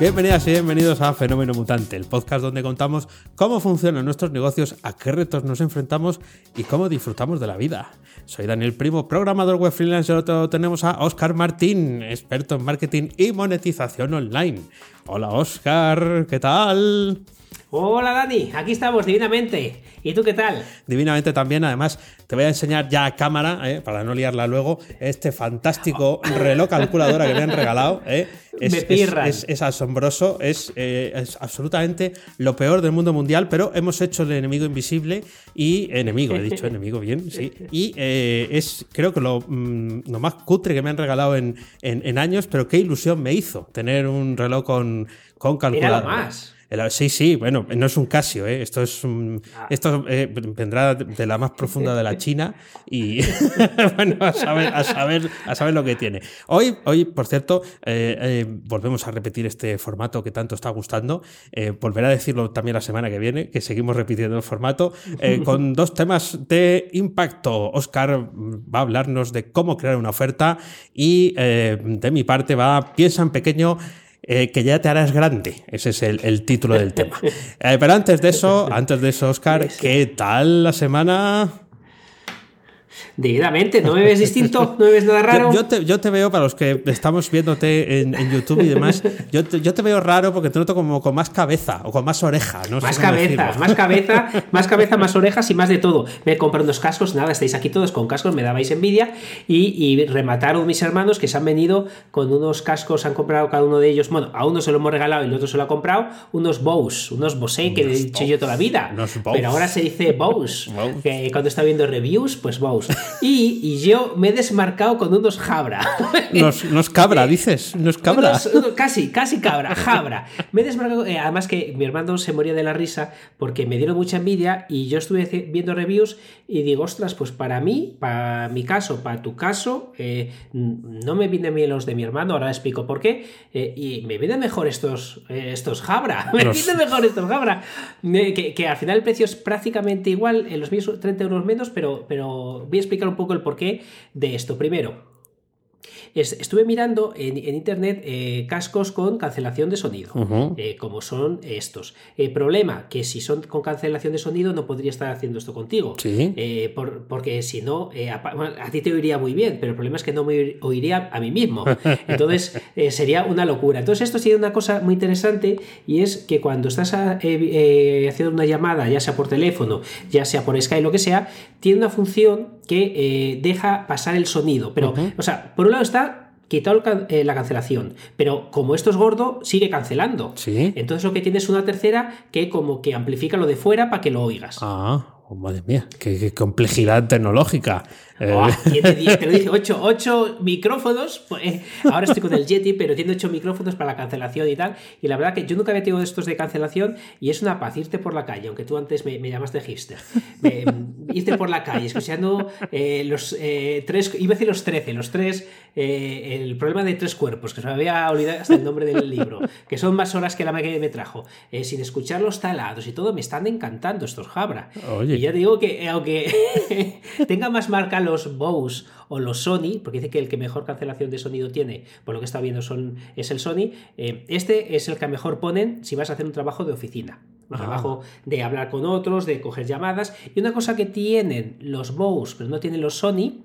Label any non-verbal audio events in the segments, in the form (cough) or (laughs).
Bienvenidas y bienvenidos a Fenómeno Mutante, el podcast donde contamos cómo funcionan nuestros negocios, a qué retos nos enfrentamos y cómo disfrutamos de la vida. Soy Daniel Primo, programador web freelance y otro tenemos a Oscar Martín, experto en marketing y monetización online. Hola Oscar, ¿qué tal? Hola Dani, aquí estamos divinamente. ¿Y tú qué tal? Divinamente también, además te voy a enseñar ya a cámara, eh, para no liarla luego, este fantástico (laughs) reloj calculadora que me han regalado. Eh. Es, me es, asombroso, es, eh, es, absolutamente lo peor del mundo mundial, pero hemos hecho el enemigo invisible y enemigo, he dicho enemigo bien, sí. Y es creo que lo, mm, lo, más cutre que me han regalado en, en, años, pero qué ilusión me hizo tener un reloj con, con calculadora. más sí, sí, bueno, no es un Casio, ¿eh? esto es ah. esto eh, vendrá de la más profunda de la (laughs) China y (laughs) bueno, a saber, a saber, a saber lo que tiene. Hoy, hoy por cierto, eh, volvemos a repetir este formato que tanto está gustando. volveré a decirlo también la semana que viene, que seguimos repitiendo el formato, (laughs) con dos temas de impacto. Oscar va a hablarnos de cómo crear una oferta y de mi parte va, piensa en pequeño eh, que ya te harás grande. Ese es el, título del tema. (laughs) Eh, pero antes de eso, antes de eso, Oscar, ¿qué tal la semana? Divinamente, ¿no me ves distinto? (laughs) ¿No me ves nada raro? Yo, te, veo, para los que estamos viéndote en, YouTube y demás, yo te, veo raro porque te noto como con más cabeza o con más oreja. No más cabeza, más (laughs) cabeza, más cabeza, más orejas y más de todo. Me he comprado unos cascos, nada, estáis aquí todos con cascos, me dabais envidia. Y, remataron mis hermanos que se han venido con unos cascos, han comprado cada uno de ellos, bueno, a uno se lo hemos regalado y el otro se lo ha comprado, unos Bose, unos Bose que he dicho yo toda la vida. Pero ahora se dice Bose, (laughs) que cuando está viendo reviews, pues Bose. Y, yo me he desmarcado con unos Jabra. (laughs) No es cabra, dices, no es cabra. casi, casi cabra, Jabra. Me he desmarcado, eh, además que mi hermano se moría de la risa porque me dieron mucha envidia y yo estuve viendo reviews y digo, ostras, pues para mí, para mi caso, para tu caso, eh, no me vienen bien los de mi hermano, ahora explico por qué, eh, y me vienen mejor estos, estos Jabra, (laughs) me vienen mejor estos Jabra, que, que, al final el precio es prácticamente igual, en los mismos 30 euros menos, pero, pero voy a explicar un poco el porqué de esto. Primero, estuve mirando en, internet eh, cascos con cancelación de sonido, eh, como son estos. El problema que si son con cancelación de sonido no podría estar haciendo esto contigo, eh, porque si no, a, ti te oiría muy bien, pero el problema es que no me oiría a mí mismo. (laughs) Entonces sería una locura. Entonces esto sería una cosa muy interesante y es que cuando estás haciendo una llamada, ya sea por teléfono, ya sea por Skype, lo que sea, tiene una función que deja pasar el sonido. Pero, o sea, por un lado está quitado eh, la cancelación, pero como esto es gordo, sigue cancelando. ¿Sí? Entonces lo que tiene es una tercera que como que amplifica lo de fuera para que lo oigas. Ah. Oh, madre mía, qué, complejidad tecnológica. Oh, (laughs) te, lo dice, 8, micrófonos. Pues, eh, ahora estoy con el Yeti, pero tiene 8 micrófonos para la cancelación y tal. Y la verdad que yo nunca había tenido estos de cancelación y es una paz irte por la calle, aunque tú antes me, llamaste hipster. irte por la calle escuchando eh, los eh, tres, iba a decir los 13, los tres, el problema de tres cuerpos, que se me había olvidado hasta el nombre del libro, que son más horas que la que me trajo. sin escuchar los talados y todo, me están encantando estos Jabra. Oye, y ya digo que eh, aunque (laughs) tenga más marca los Bose o los Sony, porque dice que el que mejor cancelación de sonido tiene, por lo que está viendo son, es el Sony, eh, este es el que mejor ponen si vas a hacer un trabajo de oficina. Un ah. trabajo de hablar con otros, de coger llamadas. Y una cosa que tienen los Bose, pero no tienen los Sony,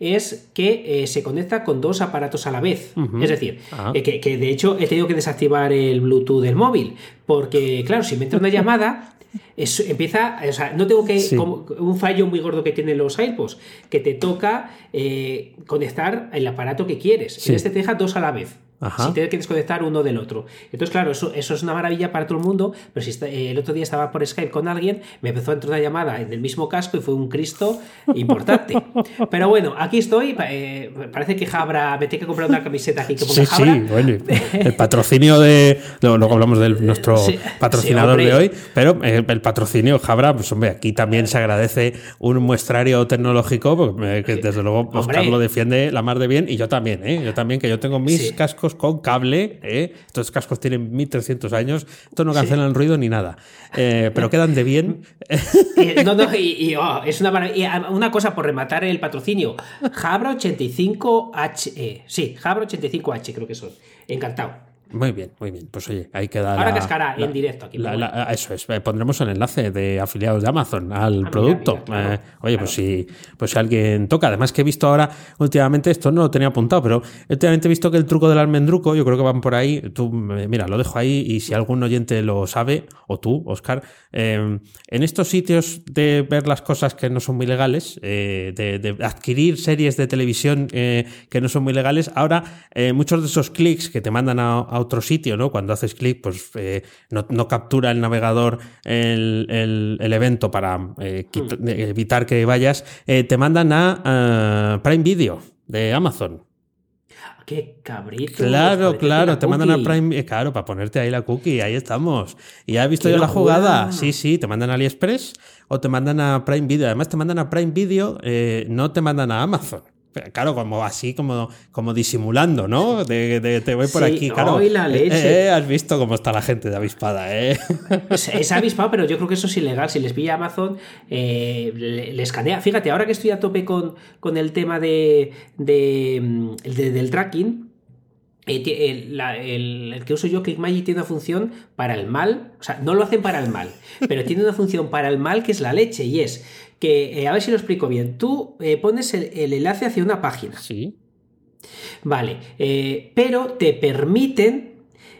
es que eh, se conecta con dos aparatos a la vez. Es decir, ah. que, que, de hecho he tenido que desactivar el Bluetooth del móvil. Porque, claro, si me entra una llamada, empieza, o sea, no tengo que, un fallo muy gordo que tienen los iPods, que te toca eh, conectar el aparato que quieres. En este te deja dos a la vez. Si tienes que desconectar uno del otro. Entonces, claro, eso, eso es una maravilla para todo el mundo, pero si eh, el otro día estaba por Skype con alguien, me empezó a entrar una llamada en el mismo casco y fue un Cristo importante. (laughs) pero bueno, aquí estoy. Eh, parece que Jabra, me tiene que comprar una camiseta aquí que ponga sí, Sí, bueno, (laughs) el patrocinio de. Luego hablamos de nuestro patrocinador de hoy, pero eh, el patrocinio Jabra, pues hombre, aquí también se agradece un muestrario tecnológico, porque desde luego Oscar lo defiende la mar de bien y yo también, ¿eh? Yo también, que yo tengo mis cascos con cable, ¿eh? estos cascos tienen 1300 años, esto no cancelan el ruido ni nada, eh, pero quedan de bien. no, no, y, oh, es una, una cosa por rematar el patrocinio, Jabra 85H, sí, Jabra 85H creo que son, encantado. Muy bien, muy bien. Pues oye, hay que dar. Ahora cascará en directo aquí. eso es. Eh, pondremos el enlace de afiliados de Amazon al ah, producto. Eh, oye, pues si, pues si alguien toca. Además que he visto ahora, últimamente, esto no lo tenía apuntado, pero últimamente he visto que el truco del almendruco, yo creo que van por ahí. Tú, mira, lo dejo ahí y si algún oyente lo sabe, o tú, Oscar, eh, en estos sitios de ver las cosas que no son muy legales, de, adquirir series de televisión que no son muy legales, ahora muchos de esos clics que te mandan a otro sitio, ¿no? Cuando haces clic, pues eh, no, captura el navegador el, evento para eh, hmm. evitar que vayas, eh, te mandan a Prime Video de Amazon. ¡Qué cabrito! Claro, claro, te mandan a Prime, claro, para ponerte ahí la cookie, ahí estamos. Y ya he visto yo la jugada. Sí, sí, te mandan a AliExpress o te mandan a Prime Video. Además, te mandan a Prime Video, no te mandan a Amazon. Claro, como así, como, como disimulando, ¿no? De, te voy por aquí, claro. la eh, leche. Eh, has visto cómo está la gente de avispada, ¿eh? Es, avispada, pero yo creo que eso es ilegal. Si les pilla Amazon, eh, le, escanea. Fíjate, ahora que estoy a tope con, con el tema de, de, mm, del tracking, el, el, que uso yo, ClickMagic, tiene una función para el mal. O sea, no lo hacen para el mal, pero tiene una función para el mal que es la leche y es que, eh, a ver si lo explico bien, tú eh, pones el, enlace hacia una página. Sí. Vale, eh, pero te permiten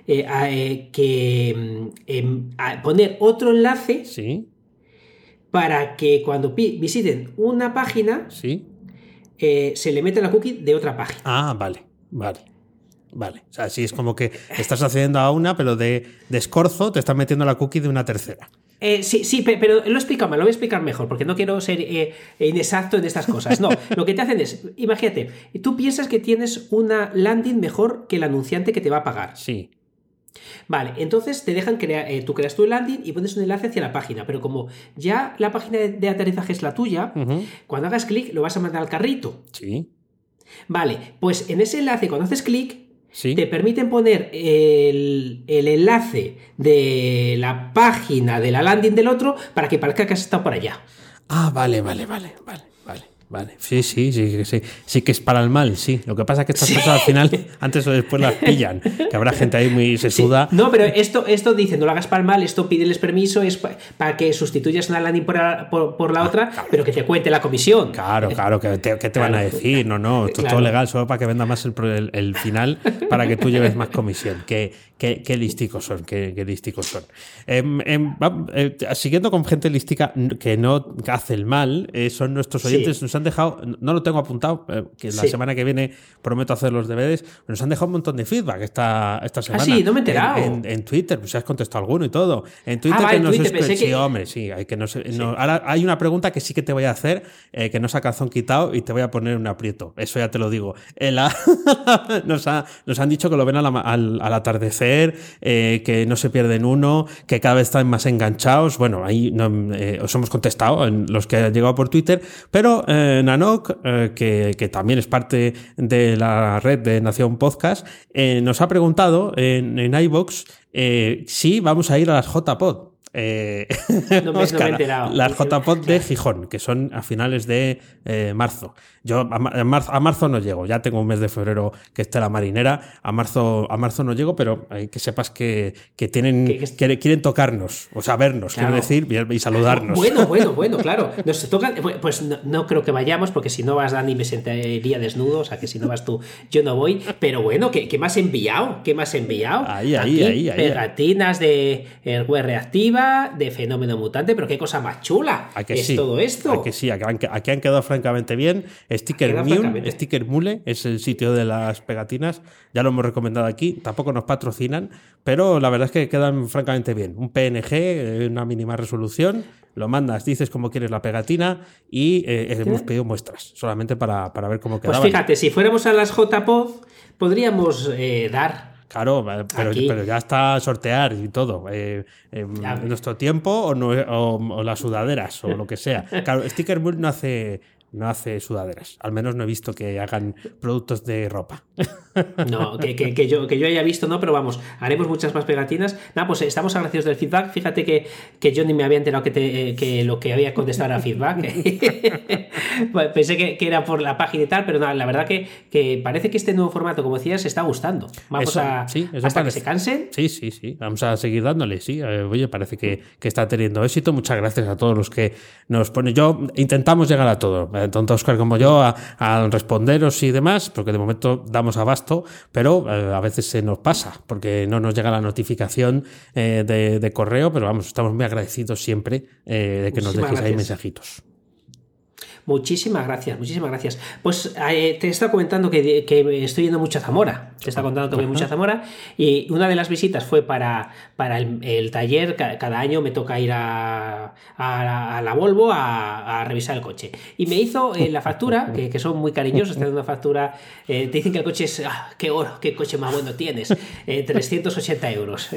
que mm, em, poner otro enlace sí. para que cuando visiten una página sí. se le mete la cookie de otra página. Ah, vale, vale. Vale, o sea, sí es como que estás accediendo a una, pero de, de escorzo te estás metiendo la cookie de una tercera. Eh, sí, sí, pero lo explico mal, lo voy a explicar mejor, porque no quiero ser eh, inexacto en estas cosas. No, (laughs) lo que te hacen es, imagínate, tú piensas que tienes una landing mejor que el anunciante que te va a pagar. Sí. Vale, entonces te dejan crear, eh, tú creas tu landing y pones un enlace hacia la página, pero como ya la página de, aterrizaje es la tuya, cuando hagas clic lo vas a mandar al carrito. Sí. Vale, pues en ese enlace cuando haces clic te permiten poner el, enlace de la página de la landing del otro para que parezca que has estado por allá. Ah, vale, vale, vale, vale. Vale, sí, sí, sí, sí, sí que es para el mal, sí. Lo que pasa es que estas cosas al final, antes o después las pillan, (laughs) que habrá gente ahí muy sesuda. No, pero esto, esto dice, no lo hagas para el mal, esto pídeles permiso, es para que sustituyas una landing por la, por, la ah, otra, pero que te cuente la comisión. Claro, claro, que te, te van a decir, no, no, esto es todo legal, solo para que venda más el, el, final, para que tú lleves más comisión. Que, Qué, lísticos son, qué, lísticos son. Em, em, eh, siguiendo con gente lística que no hace el mal, eh, son nuestros oyentes, nos han dejado, no lo tengo apuntado, eh, que la semana que viene prometo hacer los deberes, nos han dejado un montón de feedback esta, esta semana. Ah, sí, no me he enterado. En, Twitter, pues has contestado alguno y todo. En Twitter ah, que nos Twitter, Sí, hombre, sí, hay que no, Ahora hay una pregunta que sí que te voy a hacer, que nos ha calzón quitado y te voy a poner un aprieto. Eso ya te lo digo. (laughs) nos, nos han dicho que lo ven al atardecer eh, que no se pierden uno, que cada vez están más enganchados. Bueno, ahí eh, os hemos contestado en los que han llegado por Twitter, pero eh, Nanok, que, que, también es parte de la red de Nación Podcast, nos ha preguntado en, en iBox si vamos a ir a las JPod. Eh, no me, Las JPOD de Gijón, que son a finales de marzo. Yo a, marzo, a, marzo, no llego, ya tengo un mes de febrero que esté la marinera, a marzo, a marzo no llego, pero hay que sepas que, que tienen, que, quieren tocarnos, o sea, vernos, quiero decir, y, saludarnos. Bueno, (laughs) bueno, bueno, claro. Nos toca, pues no, creo que vayamos, porque si no vas Dani me sentaría desnudo, o sea que si no vas tú, yo no voy, pero bueno, ¿qué, qué me has enviado? ¿Qué has enviado? Ahí, ahí, ahí, Pegatinas de web reactiva de Fenómeno Mutante, pero qué cosa más chula es todo esto. Aquí sí, aquí han, quedado francamente bien. Sticker Mule, Sticker Mule es el sitio de las pegatinas, ya lo hemos recomendado aquí, tampoco nos patrocinan, pero la verdad es que quedan francamente bien. Un PNG, eh, una mínima resolución, lo mandas, dices cómo quieres la pegatina y eh, hemos pedido muestras, solamente para, ver cómo quedaba. Pues fíjate, si fuéramos a las JPod, podríamos eh, dar Claro, pero, ya está sortear y todo. Eh, nuestro tiempo o, las sudaderas o (laughs) lo que sea. Claro, Sticker no hace, no hace sudaderas. Al menos no he visto que hagan productos de ropa. (laughs) No, que, yo, que yo haya visto, no, pero vamos, haremos muchas más pegatinas. Nada, pues estamos agradecidos del feedback. Fíjate que, que yo ni me había enterado que, que lo que había contestado era feedback. (laughs) Pensé que, era por la página y tal, pero no, la verdad que, que parece que este nuevo formato, como decías, se está gustando. Vamos a sí, hasta que se cansen. Sí, sí, sí. Vamos a seguir dándole, sí. Eh, oye, parece que, está teniendo éxito. Muchas gracias a todos los que nos ponen. Yo intentamos llegar a todo tanto Oscar como yo, a, responderos y demás, porque de momento damos abasto, pero eh, a veces se nos pasa, porque no nos llega la notificación eh, de, correo, pero vamos, estamos muy agradecidos siempre eh, de que nos dejéis ahí mensajitos. Muchísimas gracias, muchísimas gracias. Pues eh, te estado comentando que, que, estoy yendo mucho a Zamora. Te estado contando que voy mucho a Zamora. Y una de las visitas fue para, para el, taller. Cada año me toca ir a, a, la Volvo a, revisar el coche. Y me hizo eh, la factura, que, son muy cariñosos, te una factura. Eh, te dicen que el coche es. ¡Ah, qué oro! ¡Qué coche más bueno tienes! 380 euros.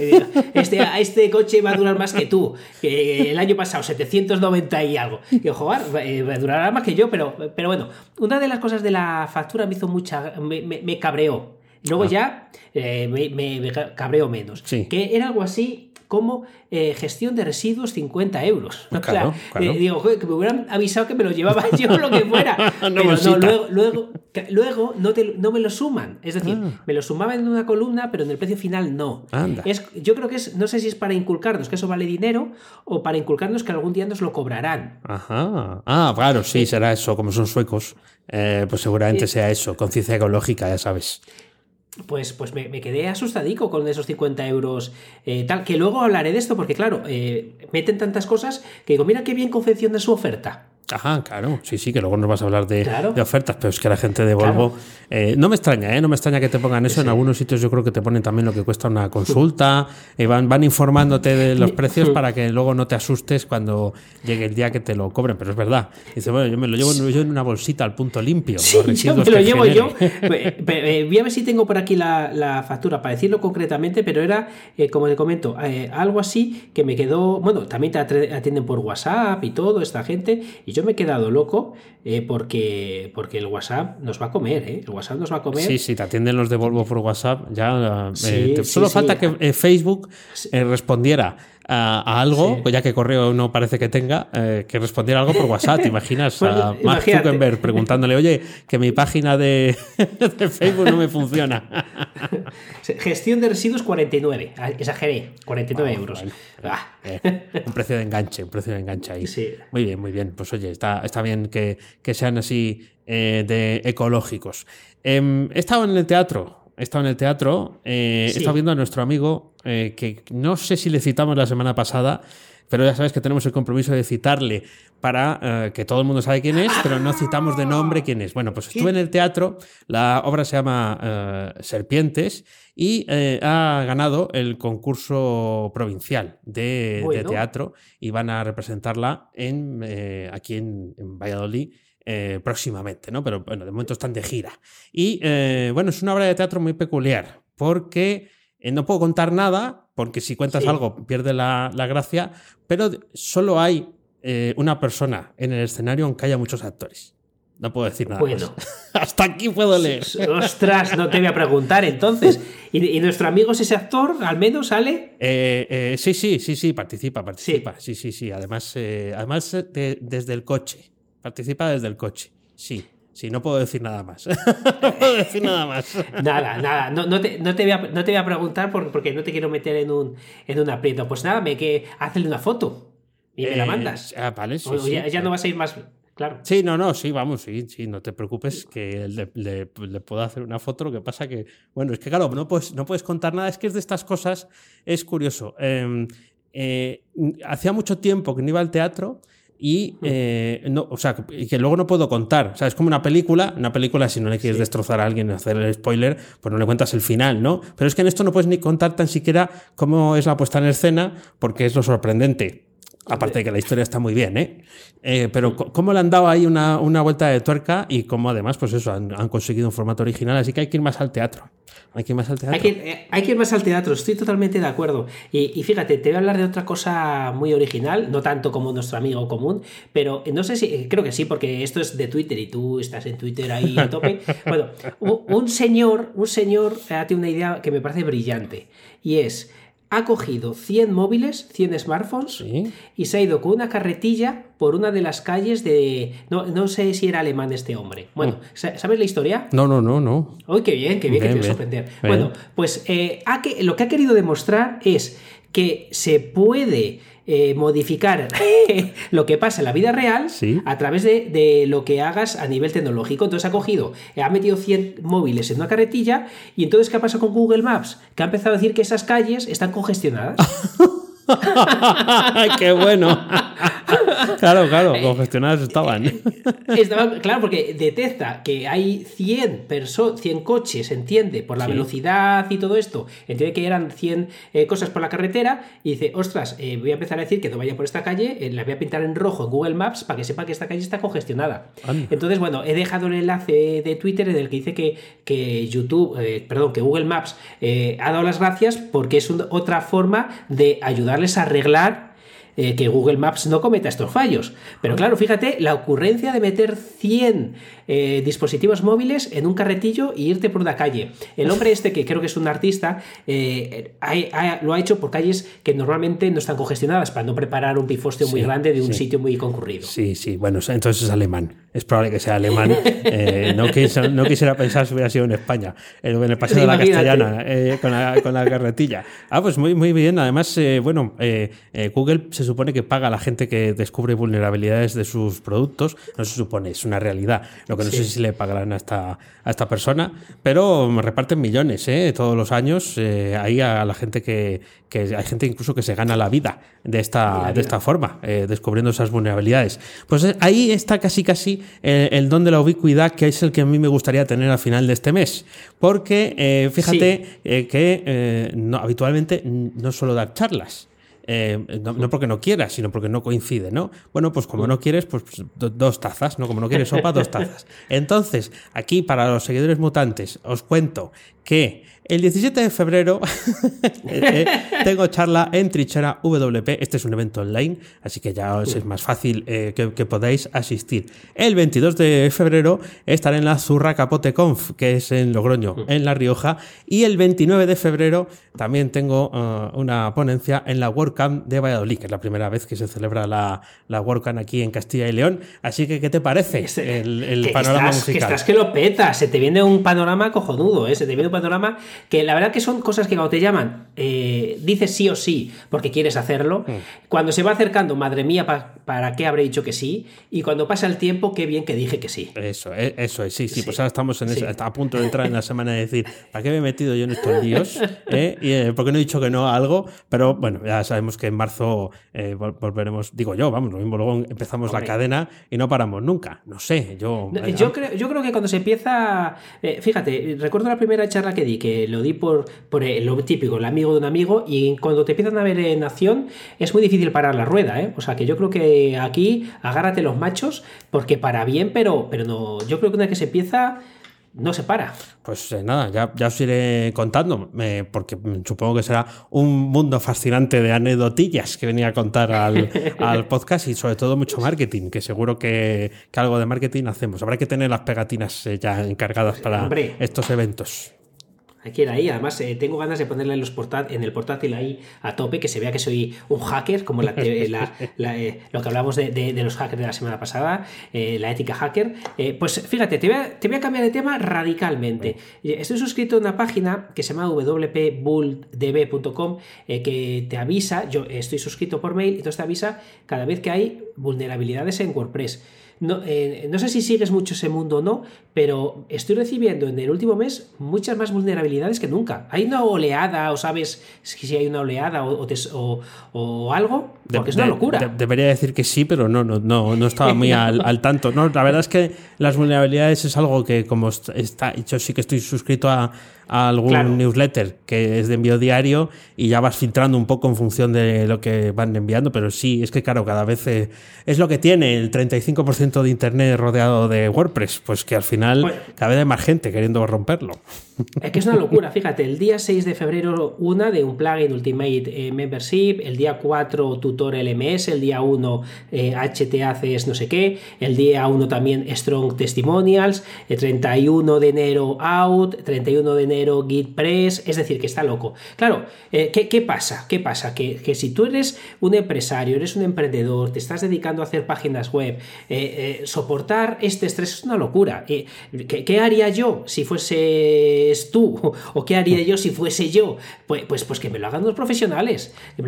Este, este coche va a durar más que tú. el año pasado, 790 y algo. Y ojo, va a durar más que yo, pero, pero bueno, una de las cosas de la factura me hizo mucha. me, me, cabreó. Luego ah. ya eh, me, me, cabreó menos. Que era algo así como eh, gestión de residuos 50 euros. (laughs) o sea, eh, digo, que me hubieran avisado que me lo llevaba (laughs) yo lo que fuera. (laughs) pero no, luego, luego, luego no, te, no, me lo suman. Es decir, ah. me lo sumaban en una columna, pero en el precio final no. Es, yo creo que es, no sé si es para inculcarnos que eso vale dinero o para inculcarnos que algún día nos lo cobrarán. Ajá. Ah, claro, sí, será eso, como son suecos. Eh, pues seguramente sea eso, conciencia ecológica, ya sabes pues, pues me, quedé asustadico con esos 50 euros. Eh, tal, que luego hablaré de esto porque, claro, eh, meten tantas cosas que digo, mira qué bien confecciona su oferta. Ajá, claro, sí, sí, que luego nos vas a hablar de, ofertas, pero es que la gente de Volvo. Eh, no me extraña, ¿eh? No me extraña que te pongan eso. En algunos sitios yo creo que te ponen también lo que cuesta una consulta. y van, van informándote de los (laughs) precios para que luego no te asustes cuando llegue el día que te lo cobren. Pero es verdad. Dice, bueno, yo me lo llevo yo en una bolsita al punto limpio. Sí, yo me lo llevo yo. (laughs) Eh, voy a ver si tengo por aquí la, factura para decirlo concretamente, pero era, eh, como te comento, algo así que me quedó. Bueno, también te atienden por WhatsApp y todo, esta gente. Y yo me he quedado loco eh, porque, porque el WhatsApp nos va a comer, ¿eh? El WhatsApp nos va a comer. Sí, sí, te atienden los de Volvo por WhatsApp. Ya, eh, solo falta que Facebook respondiera a, algo, ya que correo no parece que tenga, que respondiera algo por WhatsApp. ¿Te imaginas (laughs) a Mark Zuckerberg preguntándole, oye, que mi página de, (laughs) Facebook no me funciona? (laughs) Gestión de residuos 49, exageré, 49 euros. Ah. un precio de enganche, un precio de enganche ahí. Muy bien, muy bien. Pues oye, está, está bien que, sean así eh, de ecológicos. Em, he estado en el teatro, he estado en el teatro, eh, he estado viendo a nuestro amigo, eh, que no sé si le citamos la semana pasada, pero ya sabes que tenemos el compromiso de citarle para que todo el mundo sabe quién es, pero no citamos de nombre quién es. Bueno, pues estuve en el teatro, la obra se llama Serpientes y ha ganado el concurso provincial de, teatro y van a representarla en, aquí en Valladolid eh, próximamente, ¿no? Pero bueno, de momento están de gira. Y eh, bueno, es una obra de teatro muy peculiar, porque eh, no puedo contar nada, porque si cuentas algo pierde la, gracia, pero solo hay una persona en el escenario aunque haya muchos actores. No puedo decir nada. Bueno, (laughs) hasta aquí puedo leer. Ostras, no te voy a preguntar entonces. ¿Y, nuestro amigo es ese actor? ¿Al menos sale? sí, sí, sí, sí, participa, participa. Sí, sí, sí. Además, además desde el coche. Participa desde el coche. Sí. Sí, no puedo decir nada más. (laughs) no puedo decir nada más. (laughs) nada, nada. No, te, voy a, preguntar porque, no te quiero meter en un, en un aprieto. Pues nada, me que hazle una foto y me la eh, mandas. Ah, vale, sí, ya, no vas a ir más. Claro. Sí, no, no, sí, vamos, sí, sí, no te preocupes que le, puedo hacer una foto. Lo que pasa que, bueno, es que claro, no puedes, no puedes contar nada. Es que es de estas cosas, es curioso. Em, eh, hacía mucho tiempo que no iba al teatro y eh, no, o sea, que luego no puedo contar. O sea, es como una película, una película si no le quieres destrozar a alguien, hacer el spoiler, pues no le cuentas el final, ¿no? Pero es que en esto no puedes ni contar tan siquiera cómo es la puesta en escena, porque es lo sorprendente. Aparte de que la historia está muy bien, ¿eh? eh pero cómo le han dado ahí una, una, vuelta de tuerca y cómo además, pues eso, han, han, conseguido un formato original, así que hay que ir más al teatro. Hay que ir más al teatro. Eh, hay que, ir más al teatro, estoy totalmente de acuerdo. Y, fíjate, te voy a hablar de otra cosa muy original, no tanto como nuestro amigo común, pero no sé si, creo que sí, porque esto es de Twitter y tú estás en Twitter ahí a tope. (laughs) bueno, un señor, un señor tiene una idea que me parece brillante y es ha cogido 100 móviles, 100 smartphones y se ha ido con una carretilla por una de las calles de... No, sé si era alemán este hombre. Bueno, mm. ¿sabes la historia? No, no, no, no. Uy, qué bien, qué bien, que te voy a sorprender. Bueno, pues eh, lo que ha querido demostrar es que se puede eh, modificar (laughs) lo que pasa en la vida real a través de, lo que hagas a nivel tecnológico. Entonces ha cogido, ha metido 100 móviles en una carretilla y entonces ¿qué ha pasado con Google Maps? Que ha empezado a decir que esas calles están congestionadas. (laughs) ¡Qué bueno! (laughs) (laughs) claro, claro, eh, congestionadas estaban. Eh, estaban. Claro, porque detecta que hay 100, 100 coches, entiende, por la velocidad y todo esto, entiende que eran 100 eh, cosas por la carretera y dice, ostras, voy a empezar a decir que no vaya por esta calle, la voy a pintar en rojo en Google Maps para que sepa que esta calle está congestionada. Entonces, bueno, he dejado el enlace de Twitter en el que dice que, que YouTube, perdón, que Google Maps ha dado las gracias porque es otra forma de ayudarles a arreglar eh, que Google Maps no cometa estos fallos. Pero claro, fíjate, la ocurrencia de meter 100 eh, dispositivos móviles en un carretillo y irte por una calle. El hombre este, que creo que es un artista, eh, lo ha hecho por calles que normalmente no están congestionadas para no preparar un pifostio muy grande de un sitio muy concurrido. Sí, sí, bueno, entonces es alemán. Es probable que sea alemán. (laughs) no, quisiera, pensar si hubiera sido en España, en el paseo de la castellana, con la, con, la, carretilla. Ah, pues muy, muy bien. Además, bueno, Google se supone que paga a la gente que descubre vulnerabilidades de sus productos. No se supone, es una realidad. Lo que no sé si le pagarán a esta, a esta persona, pero reparten millones ¿eh? todos los años eh, ahí a la gente que, hay gente incluso que se gana la vida de esta, de esta forma, eh, descubriendo esas vulnerabilidades. Pues eh, ahí está casi casi el, don de la ubicuidad, que es el que a mí me gustaría tener al final de este mes. Porque fíjate que no, habitualmente no suelo dar charlas. Eh, no, porque no quieras, sino porque no coincide, ¿no? Bueno, pues como no quieres, pues dos tazas, ¿no? Como no quieres sopa, dos tazas. Entonces, aquí para los seguidores mutantes, os cuento que el 17 de febrero (laughs) eh, tengo charla en Trichera WP. Este es un evento online, así que ya os es más fácil eh, que, podáis asistir. El 22 de febrero estaré en la Zurra Capote Conf, que es en Logroño, en La Rioja. Y el 29 de febrero también tengo uh, una ponencia en la WordCamp de Valladolid, que es la primera vez que se celebra la, la WordCamp aquí en Castilla y León. Así que, ¿qué te parece el, panorama musical? Que estás que lo peta, se te viene un panorama cojonudo, ¿eh? se te viene un panorama que la verdad que son cosas que cuando te llaman, eh, dices sí o sí porque quieres hacerlo. Mm. Cuando se va acercando, madre mía, ¿para qué habré dicho que sí? Y cuando pasa el tiempo, qué bien que dije que sí. Eso, eh, eso es, sí, sí, pues ahora estamos en a punto de entrar en la semana de decir, ¿para qué me he metido yo en estos líos? (laughs) ¿Eh? Y, ¿Por qué no he dicho que no a algo? Pero bueno, ya sabemos que en marzo volveremos, digo yo, vamos, lo mismo luego empezamos la cadena y no paramos nunca. No sé, yo... Yo creo, yo creo que cuando se empieza, fíjate, recuerdo la primera charla que di, que lo di por, por lo típico, el amigo de un amigo, y cuando te empiezan a ver en acción es muy difícil parar la rueda, ¿eh? O sea que yo creo que aquí agárrate los machos, porque para bien, pero, pero no, yo creo que una vez que se empieza no se para. Pues eh, nada, ya, ya, os iré contando, eh, porque supongo que será un mundo fascinante de anécdotillas que venía a contar (laughs) al, podcast y sobre todo mucho marketing, que seguro que, algo de marketing hacemos. Habrá que tener las pegatinas eh, ya encargadas para estos eventos. Aquí ahí. Además, eh, tengo ganas de ponerle en, los en el portátil ahí a tope, que se vea que soy un hacker, como la, eh, lo que hablamos de, los hackers de la semana pasada, eh, la ética hacker. pues fíjate, te voy, a, te voy, a, cambiar de tema radicalmente. Estoy suscrito a una página que se llama wpbulldb.com que te avisa, yo estoy suscrito por mail, y entonces te avisa cada vez que hay vulnerabilidades en WordPress. No, eh, no sé si sigues mucho ese mundo o no, pero estoy recibiendo en el último mes muchas más vulnerabilidades que nunca. ¿Hay una oleada o sabes si hay una oleada o, o, algo? Porque es una locura. debería decir que sí, pero no, no, no, no estaba muy (laughs) al, tanto. No, la verdad es que las vulnerabilidades es algo que como está, yo sí que estoy suscrito a, algún newsletter que es de envío diario y ya vas filtrando un poco en función de lo que van enviando, pero sí, es que claro, cada vez eh, es lo que tiene el 35% de Internet rodeado de WordPress, pues que al final pues cada vez hay más gente queriendo romperlo. Es que es una locura, fíjate, el día 6 de febrero una de un plugin Ultimate eh, Membership, el día 4 Tutor LMS, el día 1 eh, HTACs no sé qué, el día 1 también Strong Testimonials, el 31 de enero Out, 31 de enero Git Press, es decir, que está loco. Claro, eh, ¿qué, pasa? ¿Qué pasa? Que, que, si tú eres un empresario, eres un emprendedor, te estás dedicando a hacer páginas web, soportar este estrés es una locura. ¿qué, ¿Qué haría yo si fuese tú (laughs) o qué haría yo si fuese yo? Pues, pues, pues que me lo hagan unos profesionales, que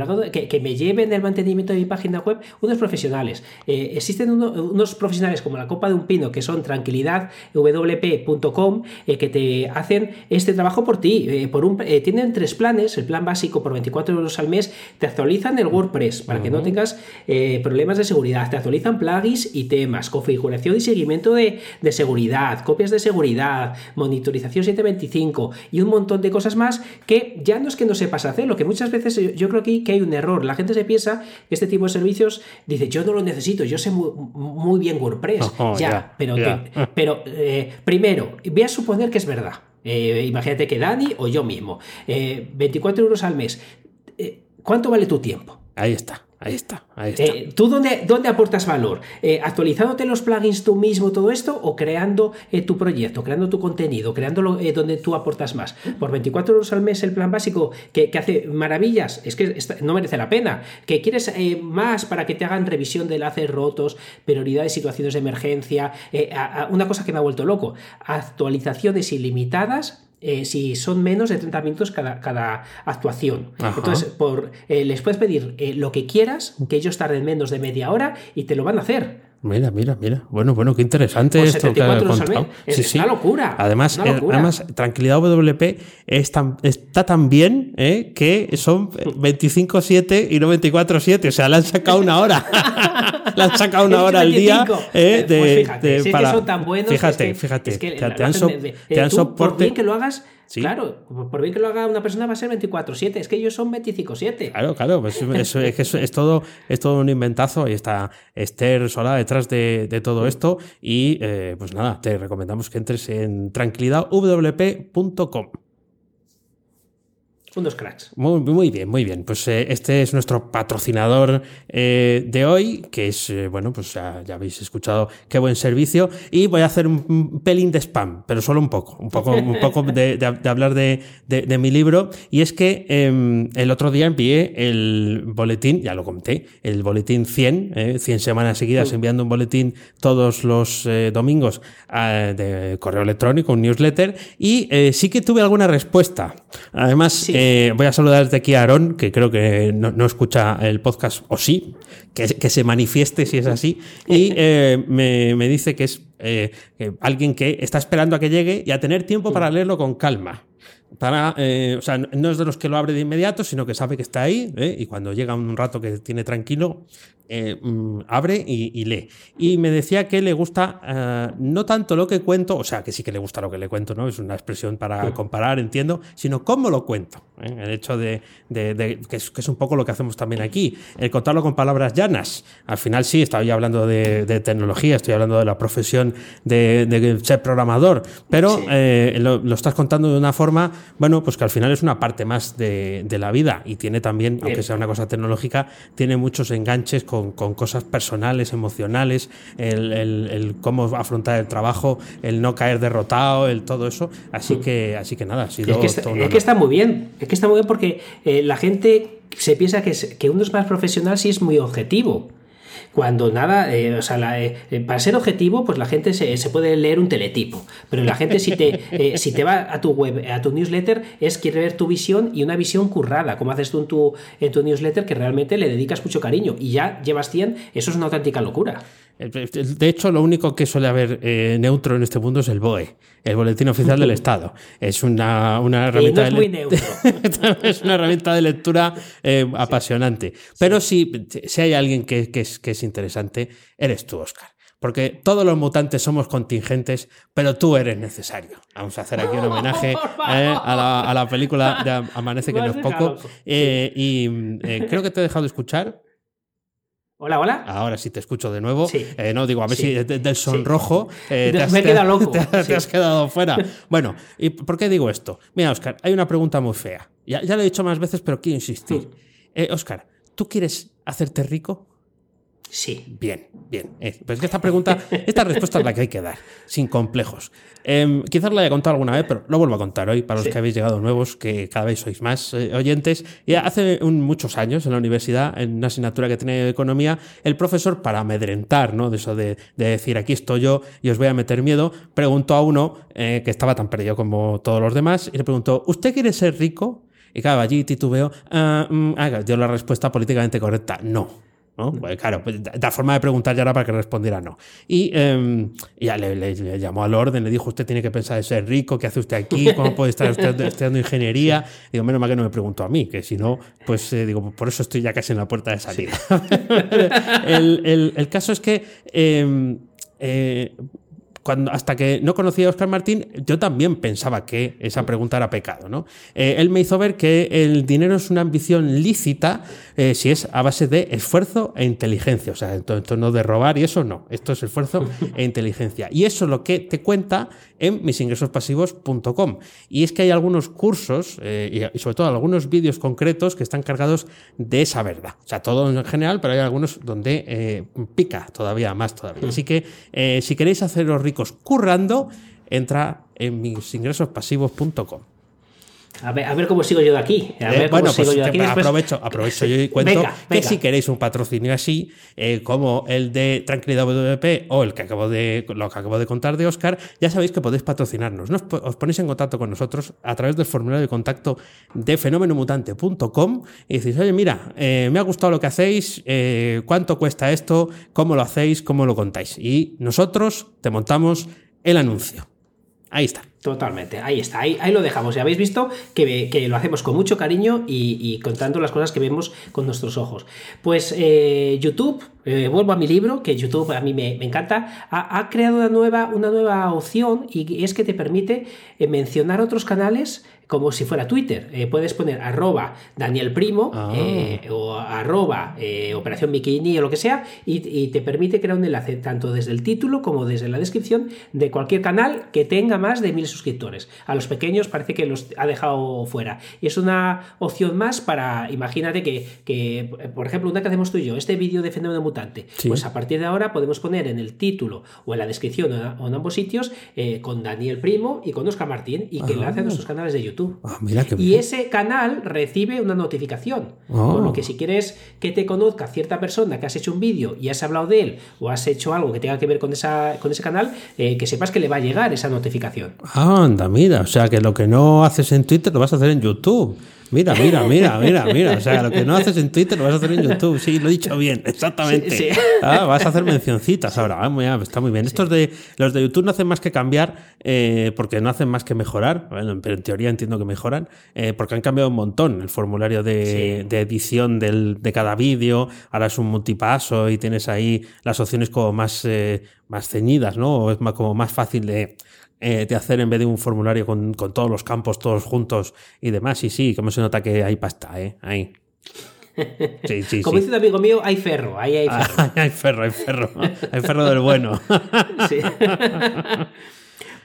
me, lleven el mantenimiento de mi página web unos profesionales. Eh, existen unos profesionales como la Copa de un Pino que son tranquilidadwp.com eh, que te hacen este trabajo por ti. Eh, por un, tienen tres planes, el plan básico por 24 euros al mes, te actualizan el WordPress para que no tengas problemas de seguridad, te actualizan plugins y temas, configuración y seguimiento de, de seguridad, copias de seguridad, monitorización 725 y un montón de cosas más que ya no es que no sepas hacer, lo que muchas veces yo creo que, que hay un error. La gente se piensa que este tipo de servicios dice, yo no lo necesito, yo sé muy, bien WordPress. Oh, ya, pero, (laughs) pero eh, primero, voy a suponer que es verdad. Eh, imagínate que Dani o yo mismo, 24 eh, euros al mes. ¿Cuánto vale tu tiempo? Ahí está. Ahí está, ahí está. Eh, ¿Tú dónde, dónde, aportas valor? Eh, ¿Actualizándote los plugins tú mismo, todo esto, o creando eh, tu proyecto, creando tu contenido, creándolo donde tú aportas más? Por 24 euros al mes el plan básico que, hace maravillas, es que no merece la pena. ¿Que quieres más para que te hagan revisión de enlaces rotos, prioridades, situaciones de emergencia? una cosa que me ha vuelto loco, actualizaciones ilimitadas eh, si son menos de 30 minutos cada, cada actuación. Entonces, por, eh, les puedes pedir eh, lo que quieras, que ellos tarden menos de media hora y te lo van a hacer. Mira, mira, mira. Bueno, bueno, qué interesante esto que contado. Es, una locura. Además, además Tranquilidad WP está tan bien que son 25-7 y no 24-7. O sea, le han sacado una hora. (laughs) le han sacado una hora al día. Eh, de, pues fíjate, si es que son tan buenos. Fíjate, fíjate. te, han, te han Por bien que lo hagas, Claro, por bien que lo haga una persona va a ser 24-7, es que ellos son 25-7. Claro, claro, pues es, todo, es todo un inventazo y está Esther sola detrás de, todo esto y eh, pues nada, te recomendamos que entres en tranquilidadwp.com. Fundos cracks. Muy, muy bien, muy bien. Pues eh, este es nuestro patrocinador eh, de hoy, que es, eh, bueno, pues ya, habéis escuchado qué buen servicio. Y voy a hacer un, pelín de spam, pero solo un poco, un poco, un poco de, hablar de, mi libro. Y es que em, el otro día envié el boletín, ya lo conté, el boletín 100, 100 semanas seguidas enviando un boletín todos los domingos de correo electrónico, un newsletter. Y sí que tuve alguna respuesta. Además, eh, voy a saludar desde aquí a Aarón, que creo que no, escucha el podcast, o sí, que, se manifieste si es así. Y eh, me, dice que es eh, alguien que está esperando a que llegue y a tener tiempo para leerlo con calma. Para, o sea, no es de los que lo abre de inmediato, sino que sabe que está ahí y cuando llega un rato que tiene tranquilo, eh, mm, abre y, lee. Y me decía que le gusta eh, no tanto lo que cuento, o sea, que sí que le gusta lo que le cuento, ¿no? Es una expresión para comparar, entiendo, sino cómo lo cuento. ¿eh? El hecho de, que, es, un poco lo que hacemos también aquí, el contarlo con palabras llanas. Al final sí, estoy hablando de, tecnología, estoy hablando de la profesión de, ser programador, pero lo, estás contando de una forma, bueno, pues que al final es una parte más de, la vida y tiene también, aunque sea una cosa tecnológica, tiene muchos enganches con con, cosas personales, emocionales, el, cómo afrontar el trabajo, el no caer derrotado, el todo eso. Así que, así que nada, ha sido es que, está, muy bien, es que está muy bien porque eh, la gente se piensa que, que uno es más profesional si es muy objetivo cuando nada, eh, o sea, eh, eh, para ser objetivo, pues la gente se, puede leer un teletipo, pero la gente si te, (laughs) si te va a tu web, a tu newsletter, es quiere ver tu visión y una visión currada, como haces tú en tu, en tu newsletter, que realmente le dedicas mucho cariño y ya llevas 100, eso es una auténtica locura. De hecho, lo único que suele haber eh, neutro en este mundo es el BOE, el Boletín Oficial del Estado. Es una, una herramienta. es, muy neutro. (laughs) es una herramienta de lectura eh, apasionante. Pero si, si hay alguien que, que, es, que es interesante, eres tú, Oscar. Porque todos los mutantes somos contingentes, pero tú eres necesario. Vamos a hacer aquí un homenaje (laughs) eh, a, la, a, la, película de Amanece (laughs) que no es poco. Eh, y eh, creo que te he dejado de escuchar. Hola, hola. Ahora sí te escucho de nuevo. Sí. no, digo, a ver si del sonrojo te has, Me he quedado loco. Te, (laughs) te has quedado fuera. (laughs) bueno, ¿y por qué digo esto? Mira, Oscar, hay una pregunta muy fea. Ya, ya lo he dicho más veces, pero quiero insistir. Mm. Oscar, ¿tú quieres hacerte rico? Sí. Bien, bien. Eh, pues es que esta pregunta, esta respuesta es la que hay que dar, sin complejos. Eh, quizás la haya contado alguna vez, pero lo vuelvo a contar hoy para los que habéis llegado nuevos, que cada vez sois más eh, oyentes. Y hace un, muchos años en la universidad, en una asignatura que tenía de economía, el profesor, para amedrentar, ¿no? De eso de, de, decir aquí estoy yo y os voy a meter miedo, preguntó a uno que estaba tan perdido como todos los demás y le preguntó: ¿Usted quiere ser rico? Y claro, allí titubeó, ah, mm, ah, dio la respuesta políticamente correcta: no. ¿No? Pues claro, pues, la forma de preguntar ya era para que respondiera no. Y eh, ya le, le, le, llamó al orden, le dijo, usted tiene que pensar en ser rico, ¿qué hace usted aquí? ¿Cómo puede estar usted (laughs) estudiando ingeniería? Digo, menos mal que no me preguntó a mí, que si no, pues eh, digo, por eso estoy ya casi en la puerta de salida. Sí. (laughs) el, el, el, caso es que... Eh, eh, cuando, hasta que no conocía a Oscar Martín, yo también pensaba que esa pregunta era pecado. ¿no? Eh, él me hizo ver que el dinero es una ambición lícita eh, si es a base de esfuerzo e inteligencia. O sea, esto, no de robar y eso no. Esto es esfuerzo e inteligencia. Y eso es lo que te cuenta en misingresospasivos.com. Y es que hay algunos cursos eh, y sobre todo algunos vídeos concretos que están cargados de esa verdad. O sea, todo en general, pero hay algunos donde pica todavía más todavía. Así que si queréis haceros ricos currando, entra en misingresospasivos.com. A ver, a ver, cómo sigo yo de aquí. A ver eh, bueno, pues yo de aquí aprovecho, aprovecho yo y (laughs) cuento venga, venga. que si queréis un patrocinio así, eh, como el de Tranquilidad WP o el que acabo de, lo que acabo de contar de Oscar, ya sabéis que podéis patrocinarnos. Nos, os ponéis en contacto con nosotros a través del formulario de contacto de fenomenomutante.com y decís, oye, mira, eh, me ha gustado lo que hacéis, eh, cuánto cuesta esto, cómo lo hacéis, cómo lo contáis. Y nosotros te montamos el anuncio. Ahí está. Totalmente, ahí está, ahí, ahí, lo dejamos. Ya habéis visto que, que lo hacemos con mucho cariño y, y, contando las cosas que vemos con nuestros ojos. Pues eh, YouTube, eh, vuelvo a mi libro, que YouTube a mí me, me encanta, ha, ha, creado una nueva, una nueva opción y es que te permite eh, mencionar otros canales como si fuera Twitter. Eh, puedes poner arroba Daniel Primo ah. eh, o arroba eh, Operación Bikini o lo que sea y, y, te permite crear un enlace tanto desde el título como desde la descripción de cualquier canal que tenga más de mil suscriptores. A los pequeños parece que los ha dejado fuera. Y es una opción más para, imagínate que, que por ejemplo, una que hacemos tú y yo, este vídeo de fenómeno mutante, sí. pues a partir de ahora podemos poner en el título o en la descripción o en ambos sitios con Daniel Primo y con Oscar Martín y que enlace a nuestros canales de YouTube. Ah, mira y ese canal recibe una notificación. Oh. Con lo que si quieres que te conozca cierta persona que has hecho un vídeo y has hablado de él o has hecho algo que tenga que ver con, esa, con ese canal, eh, que sepas que le va a llegar esa notificación. anda, mira. O sea que lo que no haces en Twitter lo vas a hacer en YouTube. Mira, mira, (laughs) mira, mira, mira. O sea, lo que no haces en Twitter lo vas a hacer en YouTube. Sí, lo he dicho bien, exactamente. Sí, sí. Ah, vas a hacer mencioncitas ahora. Ah, muy, está muy bien. Estos de los de YouTube no hacen más que cambiar eh, porque no hacen más que mejorar. Bueno, pero en teoría entiendo que mejoran eh, porque han cambiado un montón el formulario de, de edición del, de cada vídeo. Ahora es un multipaso y tienes ahí las opciones como más, eh, más ceñidas, ¿no? O es más, como más fácil de eh, de hacer en vez de un formulario con, con, todos los campos todos juntos y demás. Y sí, como se nota que hay pasta, ¿eh? Ahí. Sí, sí, Como sí. dice un amigo mío, hay ferro, ahí hay ferro. Ah, (laughs) hay ferro, hay ferro. hay ferro del bueno. (laughs) sí.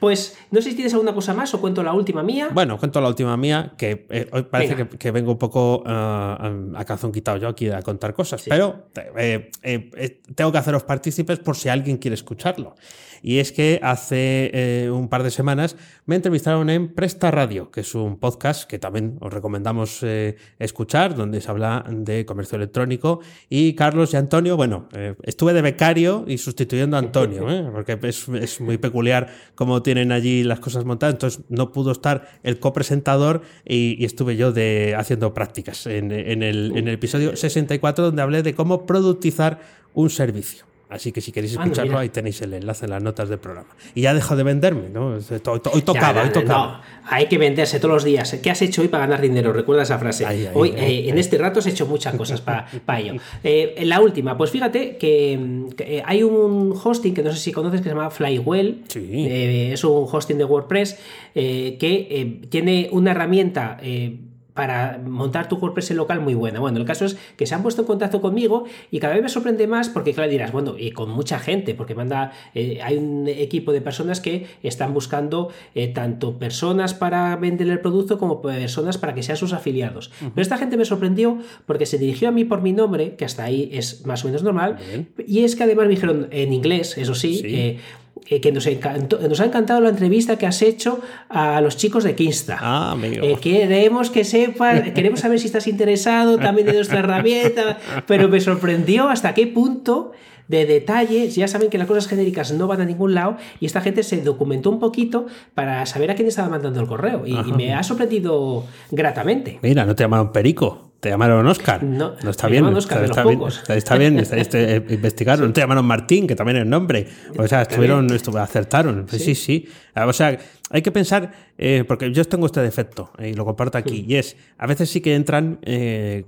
Pues no sé si tienes alguna cosa más o cuento la última mía. Bueno, cuento la última mía, que eh, hoy parece que, que, vengo un poco uh, a calzón quitado yo aquí a contar cosas, sí. pero eh, eh, tengo que haceros partícipes por si alguien quiere escucharlo. Y es que hace eh, un par de semanas me entrevistaron en Presta Radio, que es un podcast que también os recomendamos eh, escuchar, donde se habla de comercio electrónico. Y Carlos y Antonio, bueno, eh, estuve de becario y sustituyendo a Antonio, (laughs) porque es, es, muy peculiar cómo tienen allí las cosas montadas. Entonces no pudo estar el copresentador y, y estuve yo de, haciendo prácticas en, en, el, en el episodio 64, donde hablé de cómo productizar un servicio. Así que si queréis escucharlo, ahí tenéis el enlace en las notas del programa. Y ya dejo de venderme, ¿no? Hoy tocaba, hoy tocaba. hay que venderse todos los días. ¿Qué has hecho hoy para ganar dinero? Recuerda esa frase. hoy, eh, en este rato has hecho muchas cosas para (laughs) ello. Eh, la última, pues fíjate que, eh, hay un hosting que no sé si conoces que se llama Flywell. Sí. es un hosting de WordPress que tiene una herramienta para montar tu WordPress en local muy buena. Bueno, el caso es que se han puesto en contacto conmigo y cada vez me sorprende más porque, claro, dirás, bueno, y con mucha gente, porque manda, eh, hay un equipo de personas que están buscando eh, tanto personas para vender el producto como personas para que sean sus afiliados. Pero esta gente me sorprendió porque se dirigió a mí por mi nombre, que hasta ahí es más o menos normal, y es que además me dijeron en inglés, eso sí, eh, eh, que nos, nos ha encantado la entrevista que has hecho a los chicos de Kinsta. Ah, eh, queremos que sepas, (laughs) queremos saber si estás interesado también de nuestra herramienta, pero me sorprendió hasta qué punto de detalles. Ya saben que las cosas genéricas no van a ningún lado y esta gente se documentó un poquito para saber a quién estaba mandando el correo y, y me ha sorprendido gratamente. Mira, no te llamaron Perico. Te llamaron Oscar. No, está bien. Oscar está, bien está, bien, (laughs) investigaron. Te llamaron Martín, que también es nombre. O sea, estuvieron, acertaron. Sí, sí. O sea, hay que pensar, eh, porque yo tengo este defecto eh, y lo comparto aquí, y es, a veces sí que entran eh,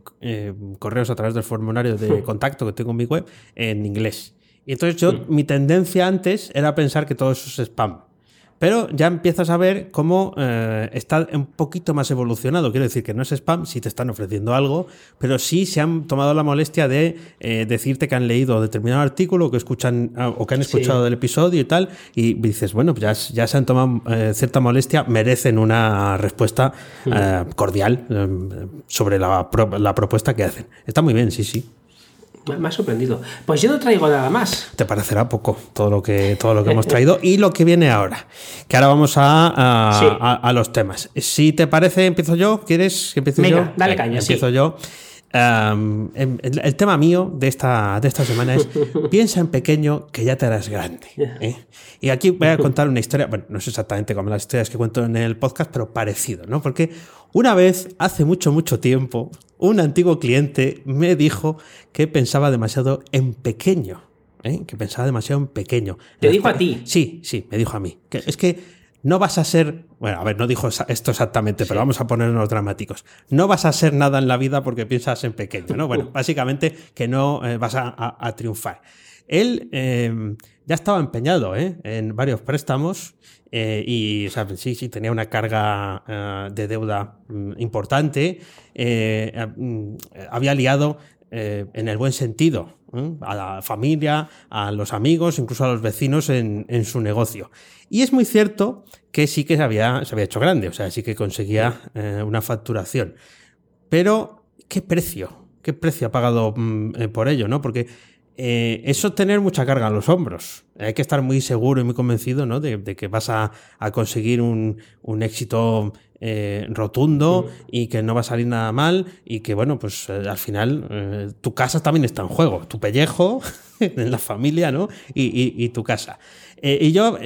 correos a través del formulario de contacto que tengo en mi web en inglés. Y entonces yo, mi tendencia antes era pensar que todo eso es spam. Pero ya empiezas a ver cómo eh, está un poquito más evolucionado. Quiero decir que no es spam si te están ofreciendo algo, pero sí se han tomado la molestia de eh, decirte que han leído determinado artículo que escuchan, ah, o que han escuchado el episodio y tal. Y dices, bueno, pues ya, ya se han tomado eh, cierta molestia, merecen una respuesta cordial sobre la, la propuesta que hacen. Está muy bien, sí, sí. Me ha sorprendido. Pues yo no traigo nada más. Te parecerá poco todo lo que, todo lo que hemos traído y lo que viene ahora. Que ahora vamos a, a, los temas. Si te parece, empiezo yo. ¿Quieres que empiece yo? Venga, dale caña. Empiezo yo. Em, el, tema mío de esta, de esta semana es (laughs) piensa en pequeño que ya te harás grande. ¿eh? Y aquí voy a contar una historia, bueno, no es exactamente como las historias que cuento en el podcast, pero parecido, ¿no? Porque una vez, hace mucho, mucho tiempo, un antiguo cliente me dijo que pensaba demasiado en pequeño. ¿eh? Que pensaba demasiado en pequeño. ¿Te dijo a ti? Sí, sí, me dijo a mí. Que es que no vas a ser, bueno, a ver, no dijo esto exactamente, pero vamos a ponernos dramáticos. No vas a ser nada en la vida porque piensas en pequeño, ¿no? Bueno, (laughs) básicamente que no eh, vas a, triunfar. Él eh, ya estaba empeñado ¿eh? en varios préstamos y, o sea, sí, sí, tenía una carga de deuda mm, importante. Mm, había liado en el buen sentido a la familia, a los amigos, incluso a los vecinos en, su negocio. Y es muy cierto que sí que se había, se había hecho grande, o sea, sí que conseguía eh, una facturación. Pero, ¿qué precio? ¿Qué precio ha pagado mm, eh, por ello? ¿no? Porque eh, eso tener mucha carga en los hombros. Hay que estar muy seguro y muy convencido ¿no? de, que vas a, conseguir un, éxito eh, rotundo y que no va a salir nada mal y que, bueno, pues eh, al final tu casa también está en juego. Tu pellejo (laughs) en la familia ¿no? y, tu casa. Y yo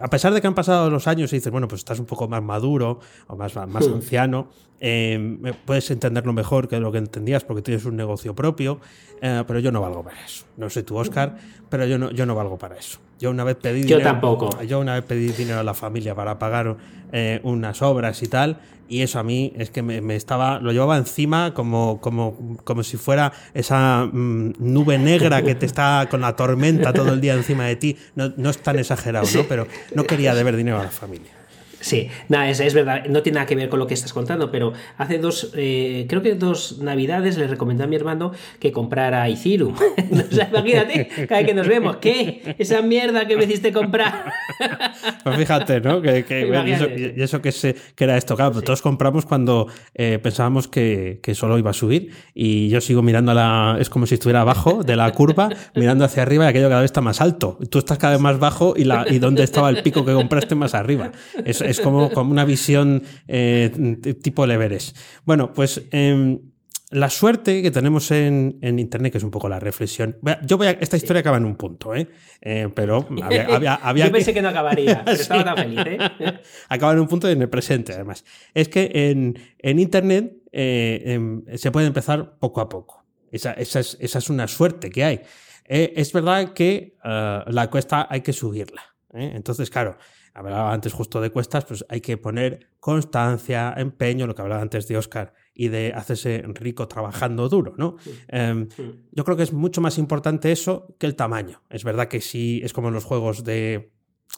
a pesar de que han pasado los años y dices, bueno, pues estás un poco más maduro o más, más anciano, eh, puedes entenderlo mejor que lo que entendías porque tienes un negocio propio, eh, pero yo no valgo para eso. No sé tú, Oscar, pero yo no, yo no valgo para eso. Yo una vez pedí yo tampoco. Yo una vez pedí dinero a la familia para pagar eh, unas obras y tal, y eso a mí es que me, estaba, lo llevaba encima como, como, como si fuera esa mm, nube negra que te está con la tormenta todo el día encima de ti. No, no es tan exagerado, ¿no? Pero no quería deber dinero a la familia. Sí, nada, es, es, verdad, no tiene nada que ver con lo que estás contando, pero hace dos, eh, creo que dos navidades le recomendé a mi hermano que comprara Ethereum. (laughs) imagínate, cada vez que nos vemos, ¿qué? Esa mierda que me hiciste comprar. (laughs) pues fíjate, ¿no? Que, y eso, que, se, que era esto, claro, todos compramos cuando eh, pensábamos que, que, solo iba a subir y yo sigo mirando a la, es como si estuviera abajo de la curva, (laughs) mirando hacia arriba y aquello cada vez está más alto. Tú estás cada vez más bajo y, la, y donde estaba el pico que compraste más arriba. Eso, es como, como una visión eh, tipo Leveres. Bueno, pues em, la suerte que tenemos en, Internet, que es un poco la reflexión. Yo voy a, esta historia acaba en un punto, ¿eh? eh pero había, (laughs) Yo pensé que... no acabaría, (laughs) pero estaba tan feliz, ¿eh? (laughs) acaba en un punto en el presente, además. Es que en, Internet eh, em, se puede empezar poco a poco. Esa, esa, es, esa es una suerte que hay. es verdad que la cuesta hay que subirla. Entonces, claro, hablaba antes justo de cuestas, pues hay que poner constancia, empeño, lo que hablaba antes de Oscar, y de hacerse rico trabajando duro, ¿no? Em, yo creo que es mucho más importante eso que el tamaño. Es verdad que sí, es como en los juegos de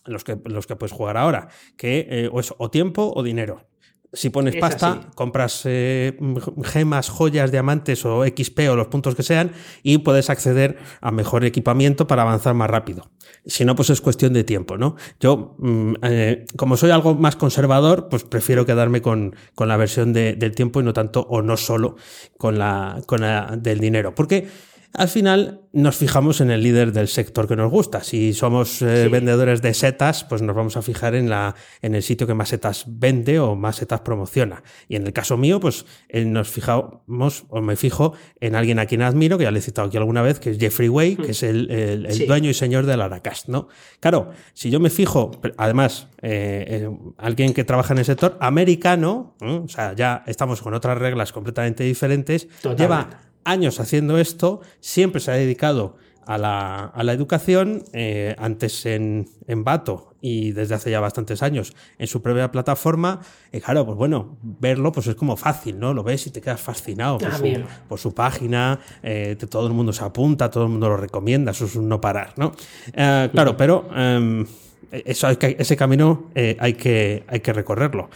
los que, los que puedes jugar ahora, que eh, o es o tiempo o dinero. Si pones pasta, compras eh, gemas, joyas, diamantes o XP o los puntos que sean y puedes acceder a mejor equipamiento para avanzar más rápido. Si no, pues es cuestión de tiempo, ¿no? Yo, mm, eh, como soy algo más conservador, pues prefiero quedarme con, con la versión de, del tiempo y no tanto o no solo con la, con la del dinero. Porque al final nos fijamos en el líder del sector que nos gusta. Si somos eh, vendedores de setas, pues nos vamos a fijar en, la, en el sitio que más setas vende o más setas promociona. Y en el caso mío, pues eh, nos fijamos o me fijo en alguien a quien admiro, que ya le he citado aquí alguna vez, que es Jeffrey Way, que es el, dueño y señor de la Aracast, ¿no? Claro, si yo me fijo, además, eh, alguien que trabaja en el sector americano, o sea, ya estamos con otras reglas completamente diferentes, lleva años haciendo esto, siempre se ha dedicado a la, a la educación, eh, antes en, en Bato y desde hace ya bastantes años en su propia plataforma. Y claro, pues bueno, verlo pues es como fácil, ¿no? Lo ves y te quedas fascinado por, ah, su, por su, página, eh, todo el mundo se apunta, todo el mundo lo recomienda, eso es un no parar, ¿no? Eh, claro, pero em, eso ese camino hay, que, hay que recorrerlo.